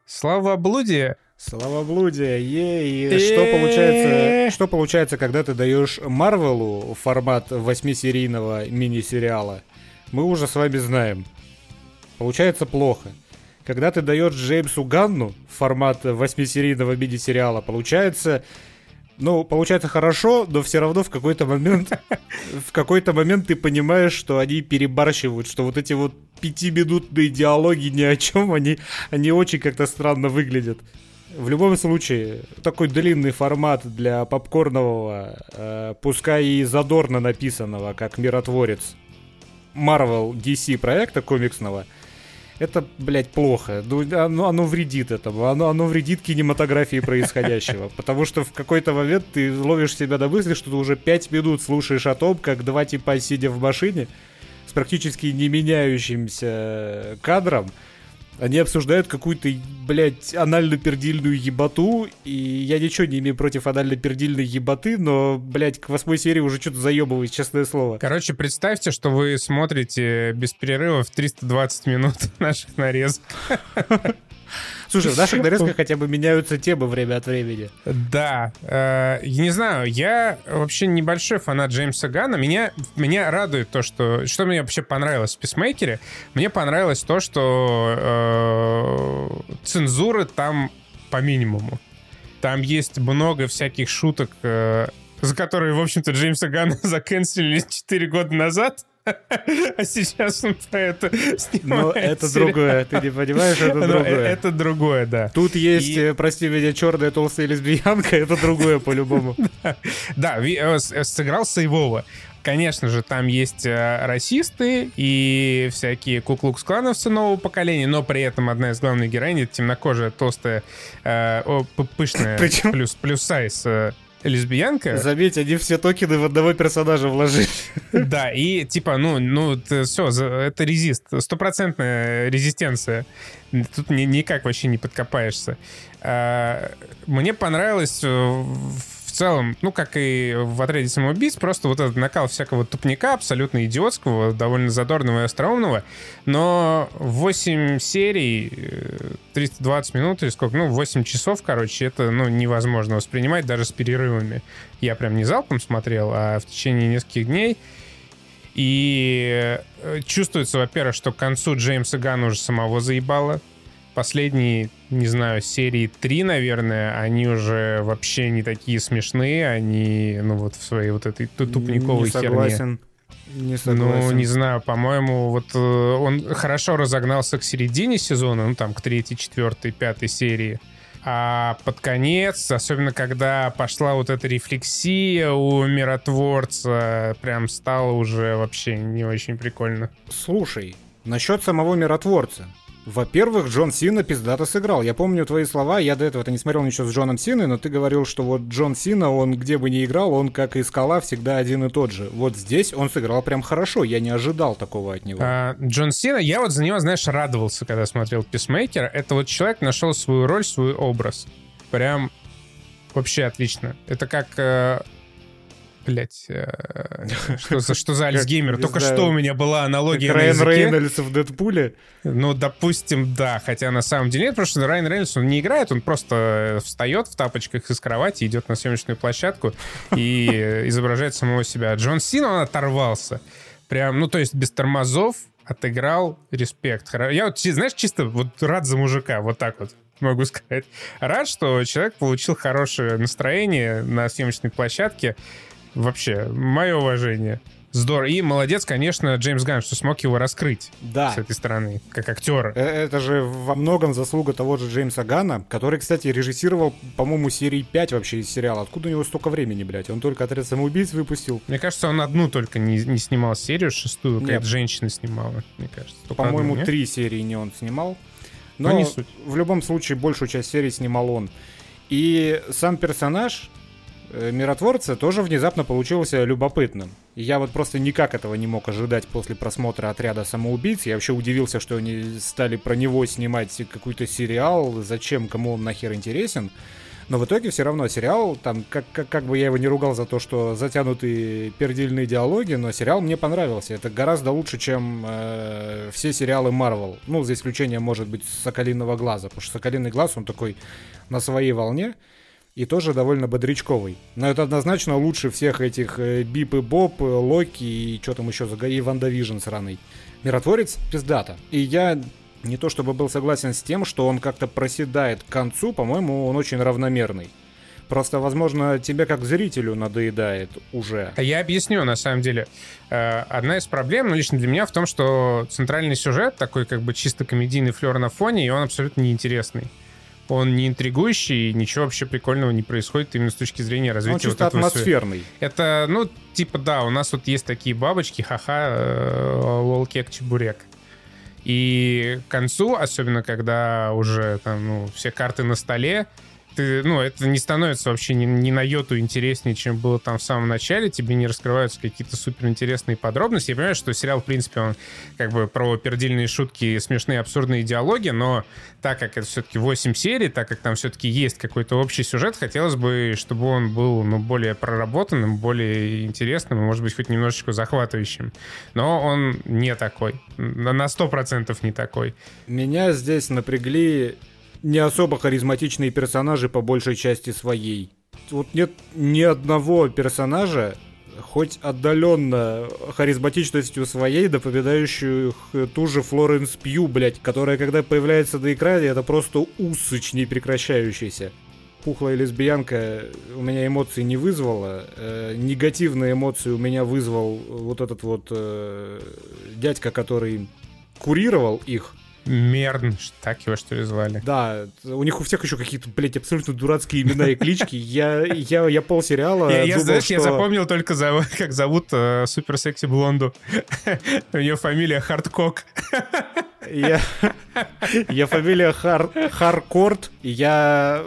славоблудие. Славоблудие, ей. Что получается, что получается, когда ты даешь Марвелу формат восьмисерийного мини-сериала? Мы уже с вами знаем. Получается плохо. Когда ты даешь Джеймсу Ганну формат восьмисерийного мини-сериала, получается... Ну, получается хорошо, но все равно в какой-то момент, в какой-то момент ты понимаешь, что они перебарщивают, что вот эти вот пятиминутные диалоги ни о чем, они, они очень как-то странно выглядят. В любом случае, такой длинный формат для попкорнового, э, пускай и задорно написанного, как миротворец Marvel DC проекта комиксного – это, блядь, плохо. Ну, оно, оно вредит этому, оно, оно вредит кинематографии происходящего. Потому что в какой-то момент ты ловишь себя на мысли, что ты уже пять минут слушаешь о том, как два типа, сидя в машине, с практически не меняющимся кадром, Они обсуждают какую-то, блядь, анально-пердильную ебату, и я ничего не имею против анально-пердильной ебаты, но, блядь, к восьмой серии уже что-то заебываюсь, честное слово. Короче, представьте, что вы смотрите без перерывов 320 минут наших нарезок. Слушай, в наших нарезках хотя бы меняются темы время от времени. Да. Э, я не знаю, я вообще небольшой фанат Джеймса Гана. Меня, меня радует то, что... Что мне вообще понравилось в Писмейкере? Мне понравилось то, что э, цензуры там по минимуму. Там есть много всяких шуток, э, за которые, в общем-то, Джеймса Гана заканчивали 4 года назад. А сейчас он про это снимает. Но это другое, ты не понимаешь, это другое. Это другое, да. Тут есть, И... Э, прости меня, черная толстая лесбиянка, это другое по-любому. Да, э, э, сыграл Сейвова. Конечно же, там есть расисты и всякие куклукс-клановцы нового поколения, но при этом одна из главных героинь — темнокожая, толстая, пышная, плюс, плюс сайз лесбиянка. Заметь, они все токены в одного персонажа вложили. Да, и типа, ну, ну, все, это резист, стопроцентная резистенция. Тут ни, никак вообще не подкопаешься. А, мне понравилось э, целом, ну, как и в отряде самоубийц, просто вот этот накал всякого тупника, абсолютно идиотского, довольно задорного и остроумного, но 8 серий, 320 э, минут или сколько, ну, 8 часов, короче, это, ну, невозможно воспринимать даже с перерывами. Я прям не залпом смотрел, а в течение нескольких дней. И э, чувствуется, во-первых, что к концу Джеймса Ганна уже самого заебало последние, не знаю, серии три, наверное, они уже вообще не такие смешные, они, ну, вот в своей вот этой тупниковой не согласен. херне. Не согласен. Ну, не знаю, по-моему, вот э, он хорошо разогнался к середине сезона, ну, там, к третьей, четвертой, пятой серии. А под конец, особенно когда пошла вот эта рефлексия у миротворца, прям стало уже вообще не очень прикольно. Слушай, насчет самого миротворца. Во-первых, Джон Сина пиздато сыграл. Я помню твои слова, я до этого-то не смотрел ничего с Джоном Синой, но ты говорил, что вот Джон Сина, он где бы ни играл, он, как и Скала, всегда один и тот же. Вот здесь он сыграл прям хорошо, я не ожидал такого от него. А, Джон Сина, я вот за него, знаешь, радовался, когда смотрел Писмейкера. Это вот человек нашел свою роль, свой образ. Прям вообще отлично. Это как э, блять, э, что за, что за Альцгеймер? Только что у меня была аналогия на. Райан Рейнольдс в Дэдпуле? Ну, допустим, да. Хотя на самом деле нет, потому что Райан Рейнольдс, он не играет, он просто встает в тапочках из кровати, идет на съемочную площадку и изображает самого себя. Джон Син, он оторвался. Прям, ну, то есть без тормозов отыграл респект. Я вот, знаешь, чисто вот рад за мужика, вот так вот могу сказать. Рад, что человек получил хорошее настроение на съемочной площадке. Вообще, мое уважение. Здорово. И молодец, конечно, Джеймс Ганн, что смог его раскрыть да. с этой стороны, как актера. Э, это же во многом заслуга того же Джеймса Ганна, который, кстати, режиссировал, по-моему, серии 5 вообще из сериала. Откуда у него столько времени, блядь? Он только «Отряд самоубийц» выпустил. Мне кажется, он одну только не, не снимал серию, шестую, какая-то женщина снимала, мне кажется. По-моему, три серии не он снимал. Но, Но не суть. в любом случае большую часть серии снимал он. И сам персонаж, миротворца тоже внезапно получился любопытным. я вот просто никак этого не мог ожидать после просмотра отряда самоубийц. Я вообще удивился, что они стали про него снимать какой-то сериал. Зачем, кому он нахер интересен? Но в итоге все равно сериал, там, как, как, как бы я его не ругал за то, что затянутые пердильные диалоги, но сериал мне понравился. Это гораздо лучше, чем э, все сериалы Marvel. Ну, за исключением, может быть, Соколиного глаза. Потому что Соколиный глаз, он такой на своей волне и тоже довольно бодрячковый. Но это однозначно лучше всех этих э, Биб и Боб, э, Локи и что там еще за и WandaVision сраный. Миротворец пиздата. И я не то чтобы был согласен с тем, что он как-то проседает к концу, по-моему, он очень равномерный. Просто, возможно, тебе как зрителю надоедает уже. А я объясню, на самом деле. Э, одна из проблем, ну, лично для меня, в том, что центральный сюжет, такой как бы чисто комедийный флер на фоне, и он абсолютно неинтересный он не интригующий, ничего вообще прикольного не происходит именно с точки зрения развития. Он чисто вот атмосферный. Это, ну, типа, да, у нас вот есть такие бабочки, ха-ха, э, лол, кек, чебурек. И к концу, особенно когда уже там, ну, все карты на столе, ты, ну, это не становится вообще ни, ни на йоту интереснее, чем было там в самом начале, тебе не раскрываются какие-то суперинтересные подробности. Я понимаю, что сериал, в принципе, он как бы про пердильные шутки, смешные, абсурдные диалоги, но так как это все-таки 8 серий, так как там все-таки есть какой-то общий сюжет, хотелось бы, чтобы он был, ну, более проработанным, более интересным, может быть, хоть немножечко захватывающим. Но он не такой. На 100% не такой. Меня здесь напрягли не особо харизматичные персонажи по большей части своей. Вот нет ни одного персонажа, хоть отдаленно харизматичностью своей, напоминающих ту же Флоренс Пью, блядь, которая, когда появляется на экране, это просто усыч не прекращающийся. Пухлая лесбиянка у меня эмоций не вызвала. Э, негативные эмоции у меня вызвал вот этот вот э, дядька, который курировал их. Мерн, так его что ли звали? Да, у них у всех еще какие-то, блядь, абсолютно дурацкие имена и клички. Я, я, я полсериала я, я, знаешь, что... я запомнил только, за, как зовут э, супер секси блонду. У нее фамилия Хардкок. Я, я фамилия Хар, Харкорт, и я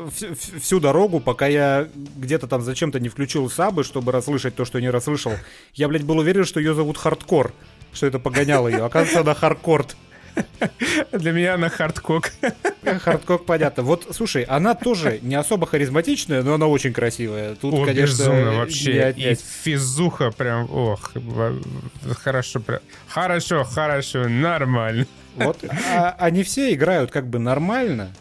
всю дорогу, пока я где-то там зачем-то не включил сабы, чтобы расслышать то, что я не расслышал, я, блядь, был уверен, что ее зовут Хардкор, что это погоняло ее. Оказывается, она Харкорт. Для меня она хардкок. Хардкок, понятно. Вот, слушай, она тоже не особо харизматичная, но она очень красивая. Тут, О, конечно, безумно вообще. И физуха прям, ох, хорошо, прям. Хорошо, хорошо, нормально. Вот, а, они все играют как бы нормально,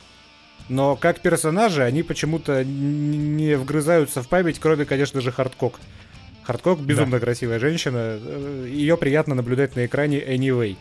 но как персонажи они почему-то не вгрызаются в память, кроме, конечно же, Хардкок. Хардкок безумно да. красивая женщина. Ее приятно наблюдать на экране anyway.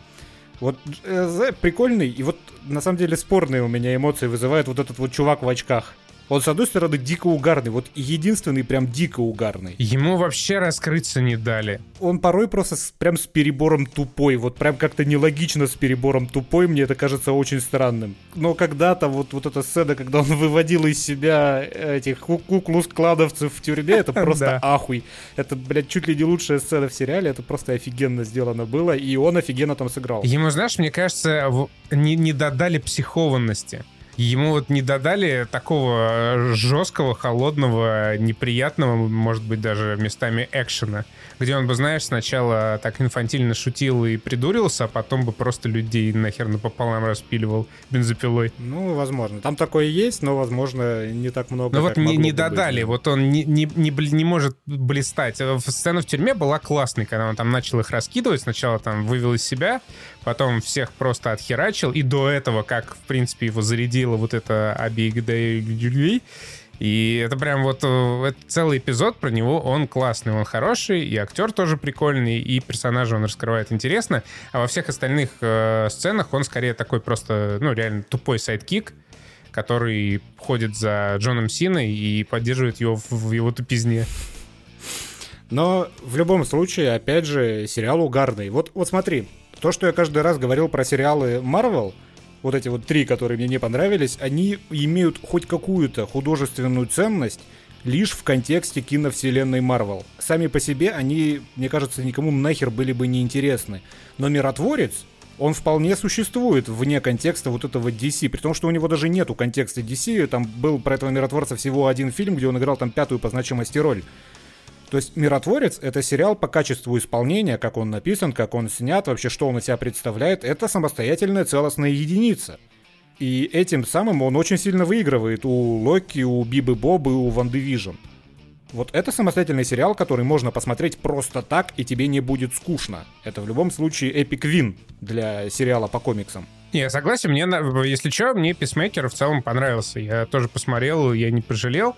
Вот э, прикольный, и вот на самом деле спорные у меня эмоции вызывает вот этот вот чувак в очках. Он, с одной стороны, дико угарный, вот единственный прям дико угарный. Ему вообще раскрыться не дали. Он порой просто с, прям с перебором тупой, вот прям как-то нелогично с перебором тупой, мне это кажется очень странным. Но когда-то вот, вот эта сцена, когда он выводил из себя этих куклус-кладовцев в тюрьме, это просто ахуй. Это, блядь, чуть ли не лучшая сцена в сериале, это просто офигенно сделано было, и он офигенно там сыграл. Ему, знаешь, мне кажется, не, не додали психованности. Ему вот не додали такого э, жесткого, холодного, неприятного, может быть, даже местами экшена, где он бы, знаешь, сначала так инфантильно шутил и придурился, а потом бы просто людей нахер напополам распиливал бензопилой. Ну, возможно. Там такое есть, но, возможно, не так много. Ну вот не, не додали, быть. вот он не, не, не, не может блистать. Сцена в тюрьме была классной, когда он там начал их раскидывать, сначала там вывел из себя, потом всех просто отхерачил, и до этого, как, в принципе, его зарядила вот эта Абигдэй, и это прям вот э, это целый эпизод про него, он классный, он хороший, и актер тоже прикольный, и персонажа он раскрывает интересно, а во всех остальных э, сценах он скорее такой просто, ну, реально тупой sidekick, который ходит за Джоном Синой и поддерживает его в, в его тупизне. Но в любом случае, опять же, сериал угарный. Вот, вот смотри, то, что я каждый раз говорил про сериалы Marvel, вот эти вот три, которые мне не понравились, они имеют хоть какую-то художественную ценность лишь в контексте киновселенной Marvel. Сами по себе они, мне кажется, никому нахер были бы не интересны. Но Миротворец, он вполне существует вне контекста вот этого DC, при том, что у него даже нету контекста DC, там был про этого миротворца всего один фильм, где он играл там пятую по значимости роль. То есть «Миротворец» — это сериал по качеству исполнения, как он написан, как он снят, вообще что он из себя представляет. Это самостоятельная целостная единица. И этим самым он очень сильно выигрывает у Локи, у Бибы Бобы, у Ванды Вижн. Вот это самостоятельный сериал, который можно посмотреть просто так, и тебе не будет скучно. Это в любом случае epic win для сериала по комиксам. Не, согласен, мне, если что, мне Писмейкер в целом понравился. Я тоже посмотрел, я не пожалел.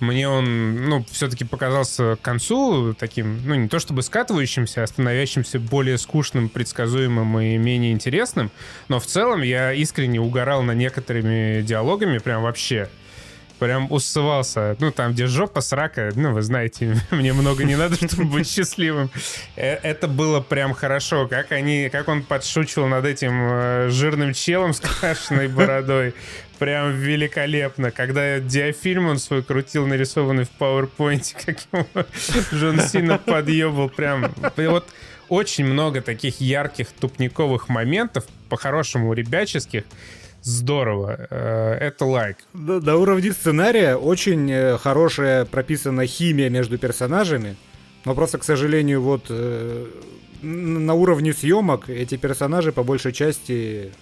Мне он, ну, все-таки показался к концу таким, ну, не то чтобы скатывающимся, а становящимся более скучным, предсказуемым и менее интересным. Но в целом я искренне угорал на некоторыми диалогами прям вообще прям усывался. Ну, там, где жопа, срака, ну, вы знаете, мне много не надо, чтобы быть счастливым. Э, это было прям хорошо. Как они, как он подшучивал над этим э, жирным челом с крашенной бородой. Прям великолепно. Когда диафильм он свой крутил, нарисованный в PowerPoint, как ему Джон Сина подъебал. Прям, вот очень много таких ярких тупниковых моментов, по-хорошему ребяческих, здорово. Э, это лайк. На уровне сценария очень э, хорошая прописана химия между персонажами. Но просто, к сожалению, вот э, на уровне съемок эти персонажи по большей части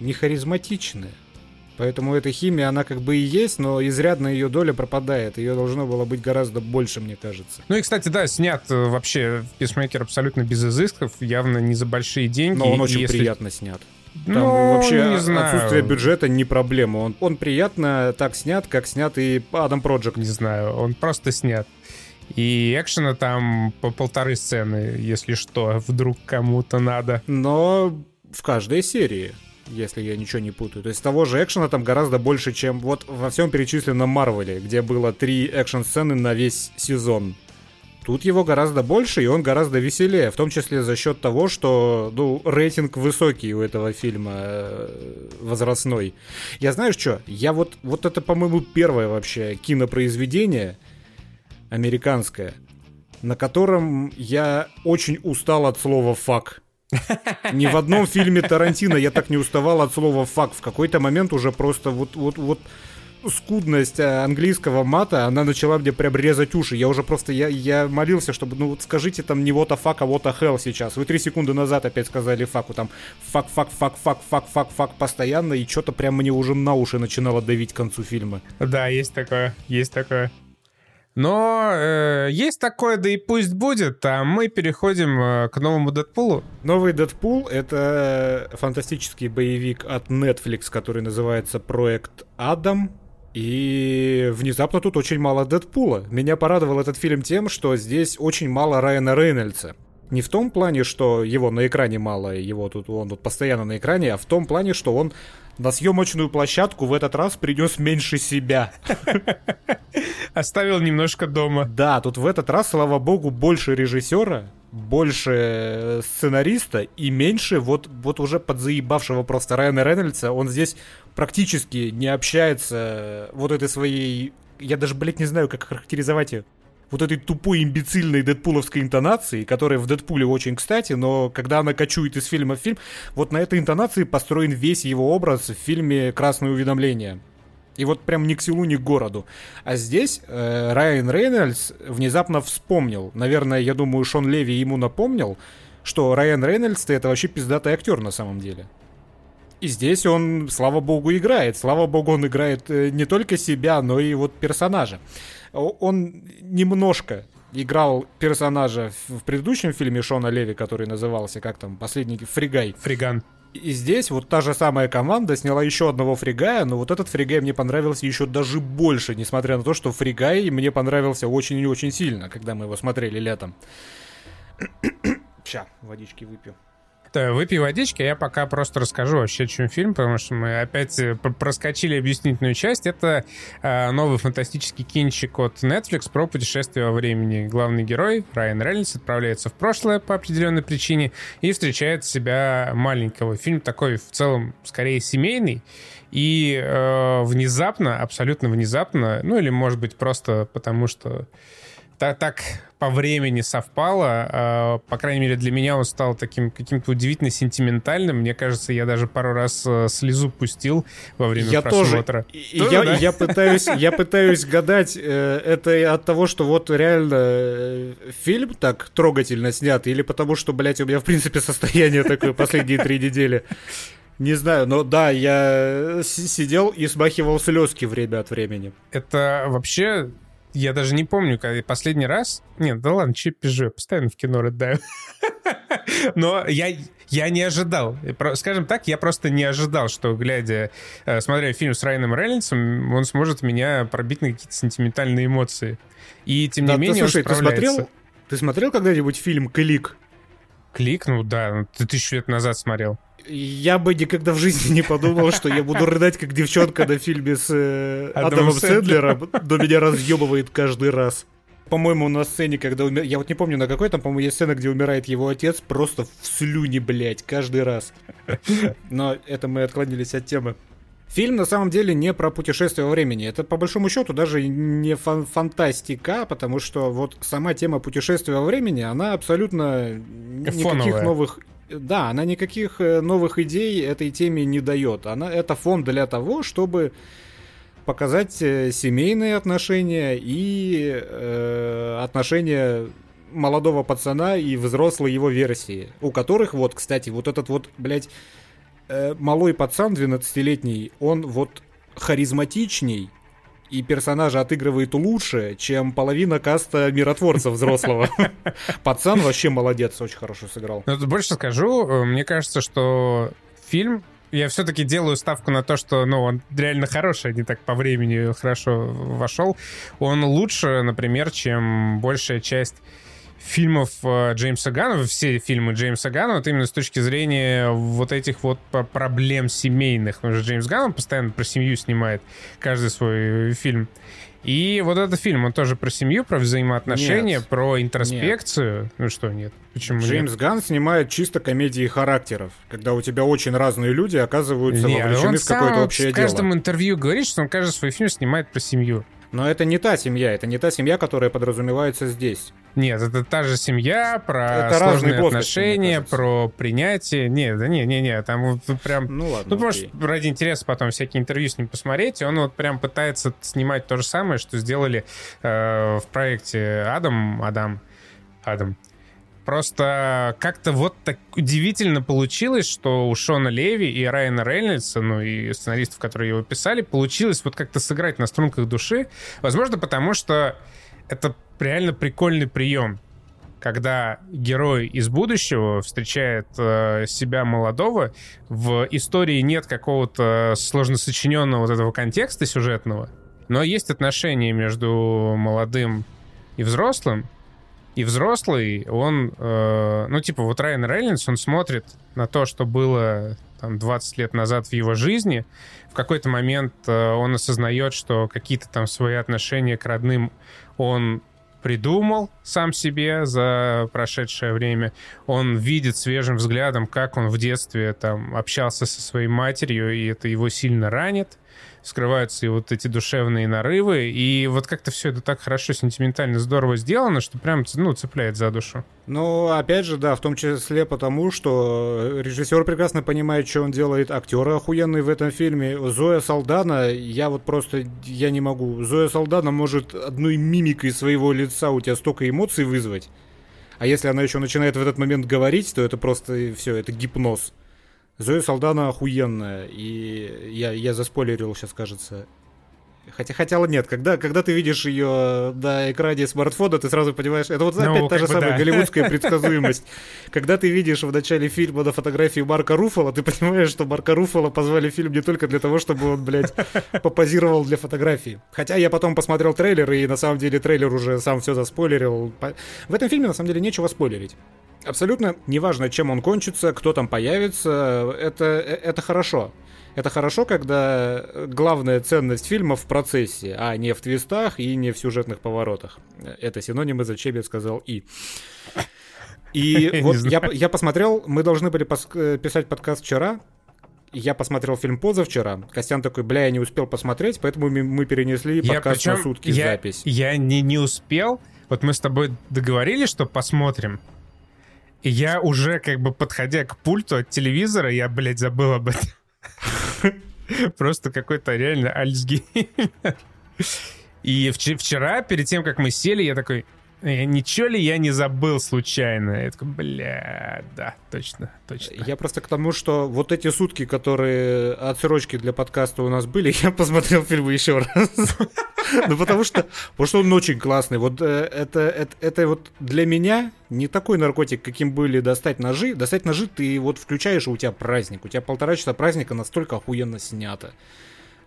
не харизматичны. Поэтому эта химия, она как бы и есть, но изрядно ее доля пропадает. Ее должно было быть гораздо больше, мне кажется. Ну и, кстати, да, снят э, вообще Писмейкер абсолютно без изысков, явно не за большие деньги. Но он очень если... приятно снят. Там ну, вообще не знаю. отсутствие бюджета не проблема. Он, он приятно так снят, как снят и Адам Project. Не знаю, он просто снят. И экшена там по полторы сцены, если что, вдруг кому-то надо. Но в каждой серии если я ничего не путаю. То есть того же экшена там гораздо больше, чем вот во всем перечисленном Марвеле, где было три экшн-сцены на весь сезон. Тут его гораздо больше, и он гораздо веселее, в том числе за счет того, что ну, рейтинг высокий у этого фильма э, возрастной. Я знаю что, я вот, вот это, по-моему, первое вообще кинопроизведение американское, на котором я очень устал от слова «fuck». Ни в одном фильме Тарантино я так не уставал от слова «fuck». В какой-то момент уже просто вот, вот, вот скудность э, английского мата, она начала мне прям резать уши. Я уже просто, я, я молился, чтобы, ну вот скажите там не what the fuck, а what the hell сейчас. Вы три секунды назад опять сказали fuck you, там fuck, fuck, fuck, fuck, fuck, fuck, fuck постоянно, и что-то прям мне уже на уши начинало давить к концу фильма. Да, есть такое, есть такое. Но э, есть такое, да и пусть будет, а мы переходим э, к новому Дэдпулу. Новый Дэдпул — это фантастический боевик от Netflix, который называется «Проект Адам». И внезапно тут очень мало Дэдпула. Меня порадовал этот фильм тем, что здесь очень мало Райана Рейнольдса. Не в том плане, что его на экране мало, его тут он тут постоянно на экране, а в том плане, что он на съемочную площадку в этот раз принес меньше себя. Оставил немножко дома. Да, тут в этот раз, слава богу, больше режиссера, больше э, сценариста и меньше вот, вот уже подзаебавшего просто Райана Рейнольдса. Он здесь практически не общается э, вот этой своей... Я даже, блядь, не знаю, как характеризовать ее вот этой тупой имбецильной дэдпуловской интонации, которая в Дэдпуле очень кстати, но когда она кочует из фильма в фильм, вот на этой интонации построен весь его образ в фильме «Красное уведомление». И вот прям ни к селу, ни к городу. А здесь э, Райан Рейнольдс внезапно вспомнил. Наверное, я думаю, Шон Леви ему напомнил, что Райан Рейнольдс это вообще пиздатый актер на самом деле. И здесь он, слава богу, играет. Слава богу, он играет э, не только себя, но и вот персонажа он немножко играл персонажа в предыдущем фильме Шона Леви, который назывался, как там, последний, Фригай. Фриган. И здесь вот та же самая команда сняла еще одного фригая, но вот этот фригай мне понравился еще даже больше, несмотря на то, что фригай мне понравился очень и очень сильно, когда мы его смотрели летом. Ща, водички выпью. Выпей водички, я пока просто расскажу вообще, о чем фильм, потому что мы опять э, проскочили объяснительную часть. Это э, новый фантастический кинчик от Netflix про путешествие во времени. Главный герой, Райан Рейнольдс, отправляется в прошлое по определенной причине и встречает себя маленького. Фильм такой в целом скорее семейный, и э, внезапно, абсолютно внезапно, ну или может быть просто потому что так, так по времени совпало. Э, по крайней мере, для меня он стал таким каким-то удивительно сентиментальным. Мне кажется, я даже пару раз э, слезу пустил во время я просмотра. Тоже. тоже я, да? я, пытаюсь, я пытаюсь гадать, э, это от того, что вот реально э, фильм так трогательно снят, или потому что, блядь, у меня, в принципе, состояние такое последние три недели. Не знаю, но да, я сидел и смахивал слезки время от времени. Это вообще я даже не помню, когда последний раз... Нет, да ладно, че пижу, я постоянно в кино рыдаю. Но я, я не ожидал. Скажем так, я просто не ожидал, что, глядя, э, смотря фильм с Райаном Рейнольдсом, он сможет меня пробить на какие-то сентиментальные эмоции. И тем не менее слушай, ты смотрел, ты смотрел когда-нибудь фильм «Клик»? «Клик»? Ну да, ты тысячу лет назад смотрел. Я бы никогда в жизни не подумал, что я буду рыдать, как девчонка на фильме с э, Адамом Сэндлером, но меня разъебывает каждый раз. По-моему, на сцене, когда умер... Я вот не помню, на какой там, по-моему, есть сцена, где умирает его отец, просто в слюне, блядь, каждый раз. Но это мы отклонились от темы. Фильм на самом деле не про путешествие во времени. Это по большому счету даже не фан фантастика, потому что вот сама тема путешествия во времени, она абсолютно никаких новых да, она никаких э, новых идей этой теме не дает. Она, это фон для того, чтобы показать э, семейные отношения и э, отношения молодого пацана и взрослой его версии, у которых вот, кстати, вот этот вот, блядь, э, малой пацан 12-летний, он вот харизматичней и персонажа отыгрывает лучше, чем половина каста миротворцев взрослого. Пацан вообще молодец, очень хорошо сыграл. Ну, больше скажу, э, мне кажется, что фильм я все-таки делаю ставку на то, что ну, он реально хороший, а не так по времени хорошо вошел. Он лучше, например, чем большая часть фильмов э, Джеймса Ганна, все фильмы Джеймса Ганна, вот именно с точки зрения вот этих вот проблем семейных. Потому что Джеймс Ганн постоянно про семью снимает каждый свой фильм. И вот этот фильм, он тоже про семью, про взаимоотношения, нет, про интроспекцию. Нет. Ну что, нет? Почему Джеймс нет? Ганн снимает чисто комедии характеров, когда у тебя очень разные люди оказываются нет, вовлечены в какое-то общее дело. в каждом интервью говорит, что он каждый свой фильм снимает про семью. Но это не та семья, это не та семья, которая подразумевается здесь. Нет, это та же семья, про это сложные отношения, про принятие. Нет, да не, не, не, там вот прям... Ну ладно, Ну, может, ради интереса потом всякие интервью с ним посмотреть, и он вот прям пытается снимать то же самое, что сделали э, в проекте Адам, Адам, Адам. Просто как-то вот так удивительно получилось, что у Шона Леви и Райана Рейнольдса, ну и сценаристов, которые его писали, получилось вот как-то сыграть на струнках души. Возможно, потому что это реально прикольный прием, когда герой из будущего встречает э, себя молодого, в истории нет какого-то сложно сочиненного вот этого контекста сюжетного, но есть отношения между молодым и взрослым, и взрослый, он, э, ну, типа, вот Райан Рейнольдс, он смотрит на то, что было там 20 лет назад в его жизни. В какой-то момент э, он осознает, что какие-то там свои отношения к родным он придумал сам себе за прошедшее время. Он видит свежим взглядом, как он в детстве там общался со своей матерью, и это его сильно ранит скрываются и вот эти душевные нарывы. И вот как-то все это так хорошо, сентиментально, здорово сделано, что прям, ну, цепляет за душу. Ну, опять же, да, в том числе потому, что режиссер прекрасно понимает, что он делает, актеры охуенные в этом фильме. Зоя Салдана, я вот просто, я не могу. Зоя Салдана может одной мимикой своего лица у тебя столько эмоций вызвать. А если она еще начинает в этот момент говорить, то это просто все, это гипноз. Зоя Салдана охуенная, и я, я заспойлерил сейчас, кажется. Хотя хотела нет, когда, когда ты видишь ее на экране смартфона, ты сразу понимаешь, это вот ну, опять та же самая да. голливудская предсказуемость. Когда ты видишь в начале фильма на фотографии Марка Руфала, ты понимаешь, что Марка Руфала позвали в фильм не только для того, чтобы он, блядь, попозировал для фотографии. Хотя я потом посмотрел трейлер, и на самом деле трейлер уже сам все заспойлерил. В этом фильме на самом деле нечего спойлерить. Абсолютно неважно, чем он кончится, кто там появится, это, это хорошо. Это хорошо, когда главная ценность фильма в процессе, а не в твистах и не в сюжетных поворотах. Это синонимы, зачем я сказал «и». И вот я, я посмотрел, мы должны были пос- писать подкаст вчера, я посмотрел фильм позавчера. Костян такой, бля, я не успел посмотреть, поэтому мы перенесли подкаст я, причем, на сутки я, запись. Я не, не успел. Вот мы с тобой договорились, что посмотрим. Я уже, как бы, подходя к пульту от телевизора, я, блядь, забыл об этом. Просто какой-то реально альцгеймер. И вчера, перед тем, как мы сели, я такой, «Э, ничего ли я не забыл случайно? Я такой, бля, да, точно, точно. Я просто к тому, что вот эти сутки, которые отсрочки для подкаста у нас были, я посмотрел фильм еще раз. Ну, потому что, потому что он очень классный. Вот э, это, это, это вот для меня не такой наркотик, каким были достать ножи. Достать ножи ты вот включаешь, и у тебя праздник. У тебя полтора часа праздника настолько охуенно снято.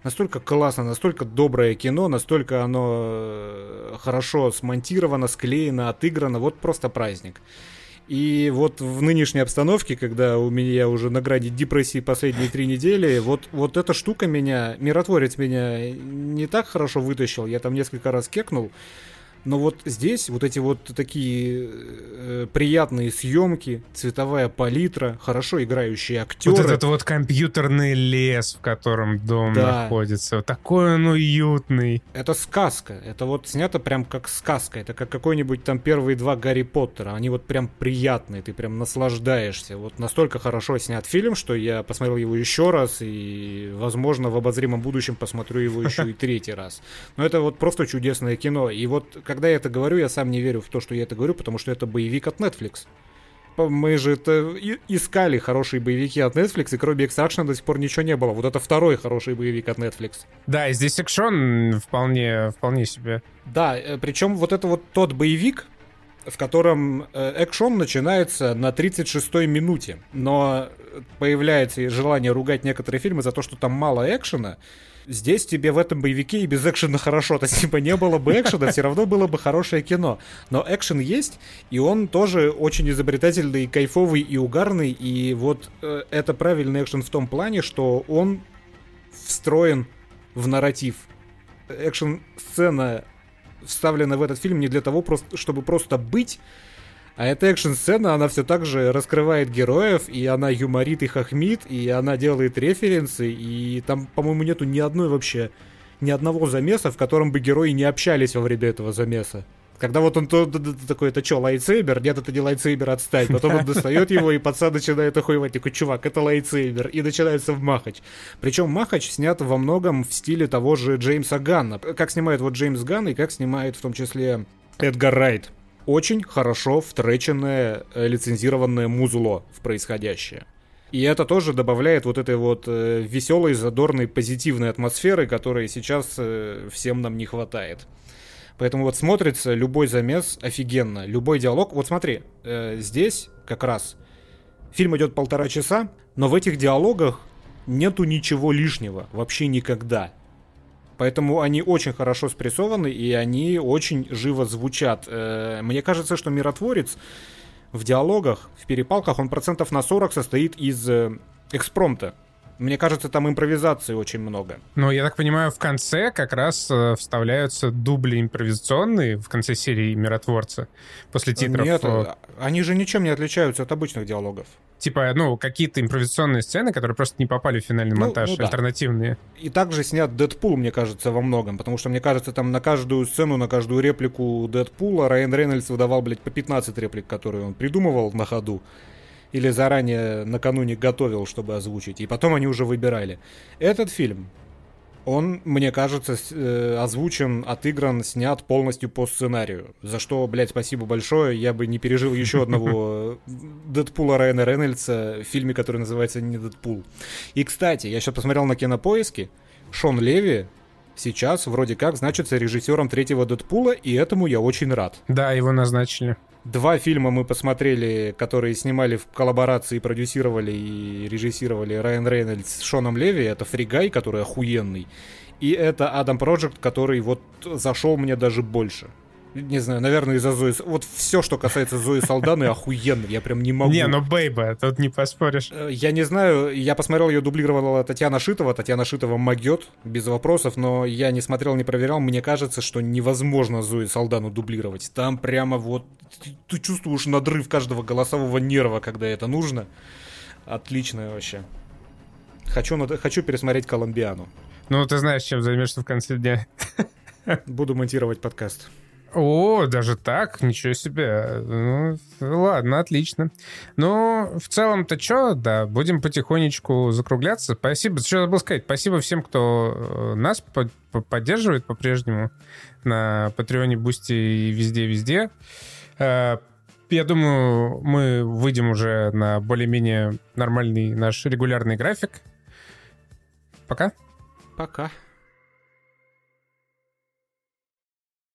Настолько классно, настолько доброе кино, настолько оно э, хорошо смонтировано, склеено, отыграно. Вот просто праздник. И вот в нынешней обстановке, когда у меня уже на граде депрессии последние три недели, вот, вот эта штука меня, миротворец меня не так хорошо вытащил, я там несколько раз кекнул, Но вот здесь вот эти вот такие э, приятные съемки, цветовая палитра, хорошо играющие актеры. Вот этот вот компьютерный лес, в котором дом да. находится. Такой он уютный. Это сказка. Это вот снято прям как сказка. Это как какой-нибудь там первые два Гарри Поттера. Они вот прям приятные, ты прям наслаждаешься. Вот настолько хорошо снят фильм, что я посмотрел его еще раз и, возможно, в обозримом будущем посмотрю его еще и третий раз. Но это вот просто чудесное кино. И вот когда я это говорю, я сам не верю в то, что я это говорю, потому что это боевик от Netflix. Мы же это искали хорошие боевики от Netflix, и кроме Extraction до сих пор ничего не было. Вот это второй хороший боевик от Netflix. Да, и здесь экшон вполне, вполне себе. Да, э, причем вот это вот тот боевик, в котором э, экшон начинается на 36-й минуте, но появляется желание ругать некоторые фильмы за то, что там мало экшена, Здесь тебе в этом боевике и без экшена хорошо. То есть, типа, не было бы экшена, все равно было бы хорошее кино. Но экшен есть, и он тоже очень изобретательный, кайфовый и угарный. И вот э, это правильный экшен в том плане, что он встроен в нарратив. Экшен-сцена вставлена в этот фильм не для того, чтобы просто быть, а эта экшн-сцена, она все так же раскрывает героев, и она юморит и хохмит, и она делает референсы, и там, по-моему, нету ни одной вообще, ни одного замеса, в котором бы герои не общались во время этого замеса. Когда вот он то, то, то, такой, это что, lightsaber? Нет, это не lightsaber, отстань. Потом он достает его, и пацан начинает охуевать. Такой, чувак, это lightsaber. И начинается махач. Причем Махач снят во многом в стиле того же Джеймса Ганна. Как снимает вот Джеймс Ганн, и как снимает в том числе Эдгар Райт очень хорошо втреченное э, лицензированное музло в происходящее. И это тоже добавляет вот этой вот э, веселой, задорной, позитивной атмосферы, которой сейчас э, всем нам не хватает. Поэтому вот смотрится любой замес офигенно, любой диалог. Вот смотри, здесь как раз фильм идет полтора часа, но в этих диалогах нету ничего лишнего, вообще никогда. Поэтому они очень хорошо спрессованы, и они очень живо звучат. Э, мне кажется, что «Миротворец» в диалогах, в перепалках, он процентов на 40 состоит из э, экспромта. Мне кажется, там импровизации очень много. Ну, я так понимаю, в конце как раз э, вставляются дубли импровизационные в конце серии «Миротворца» после титров. Нет, они же ничем не отличаются от обычных диалогов. Типа, ну, какие-то импровизационные сцены, которые просто не попали в финальный ну, монтаж, ну, да. альтернативные. И также снят Дэдпул, мне кажется, во многом, потому что, мне кажется, там на каждую сцену, на каждую реплику Дэдпула Райан Рейнольдс выдавал, блядь, по 15 реплик, которые он придумывал на ходу или заранее накануне готовил, чтобы озвучить, и потом они уже выбирали. Этот фильм, он, мне кажется, э, озвучен, отыгран, снят полностью по сценарию. За что, блядь, спасибо большое. Я бы не пережил еще одного Дэдпула Райана Рейнольдса в фильме, который называется не Дэдпул. И, кстати, я сейчас посмотрел на кинопоиски. Шон Леви сейчас вроде как значится режиссером третьего Дэдпула, и этому я очень рад. Да, его назначили. Два фильма мы посмотрели, которые снимали в коллаборации, продюсировали и режиссировали Райан Рейнольдс с Шоном Леви. Это «Фригай», который охуенный. И это «Адам Проджект», который вот зашел мне даже больше не знаю, наверное, из-за Зои... Вот все, что касается Зои Салданы, охуенно. Я прям не могу. Не, ну Бейба, тут не поспоришь. Э, я не знаю, я посмотрел, ее дублировала Татьяна Шитова. Татьяна Шитова могет, без вопросов, но я не смотрел, не проверял. Мне кажется, что невозможно Зои Салдану дублировать. Там прямо вот... Ты чувствуешь надрыв каждого голосового нерва, когда это нужно. Отлично вообще. Хочу, хочу пересмотреть Колумбиану. Ну, ты знаешь, чем займешься в конце дня. Буду монтировать подкаст. О, даже так? Ничего себе. Ну, ладно, отлично. Ну, в целом-то что, да, будем потихонечку закругляться. Спасибо, что забыл сказать, спасибо всем, кто э, нас поддерживает по-прежнему на Патреоне, Бусти и везде-везде. Э, я думаю, мы выйдем уже на более-менее нормальный наш регулярный график. Пока. Пока.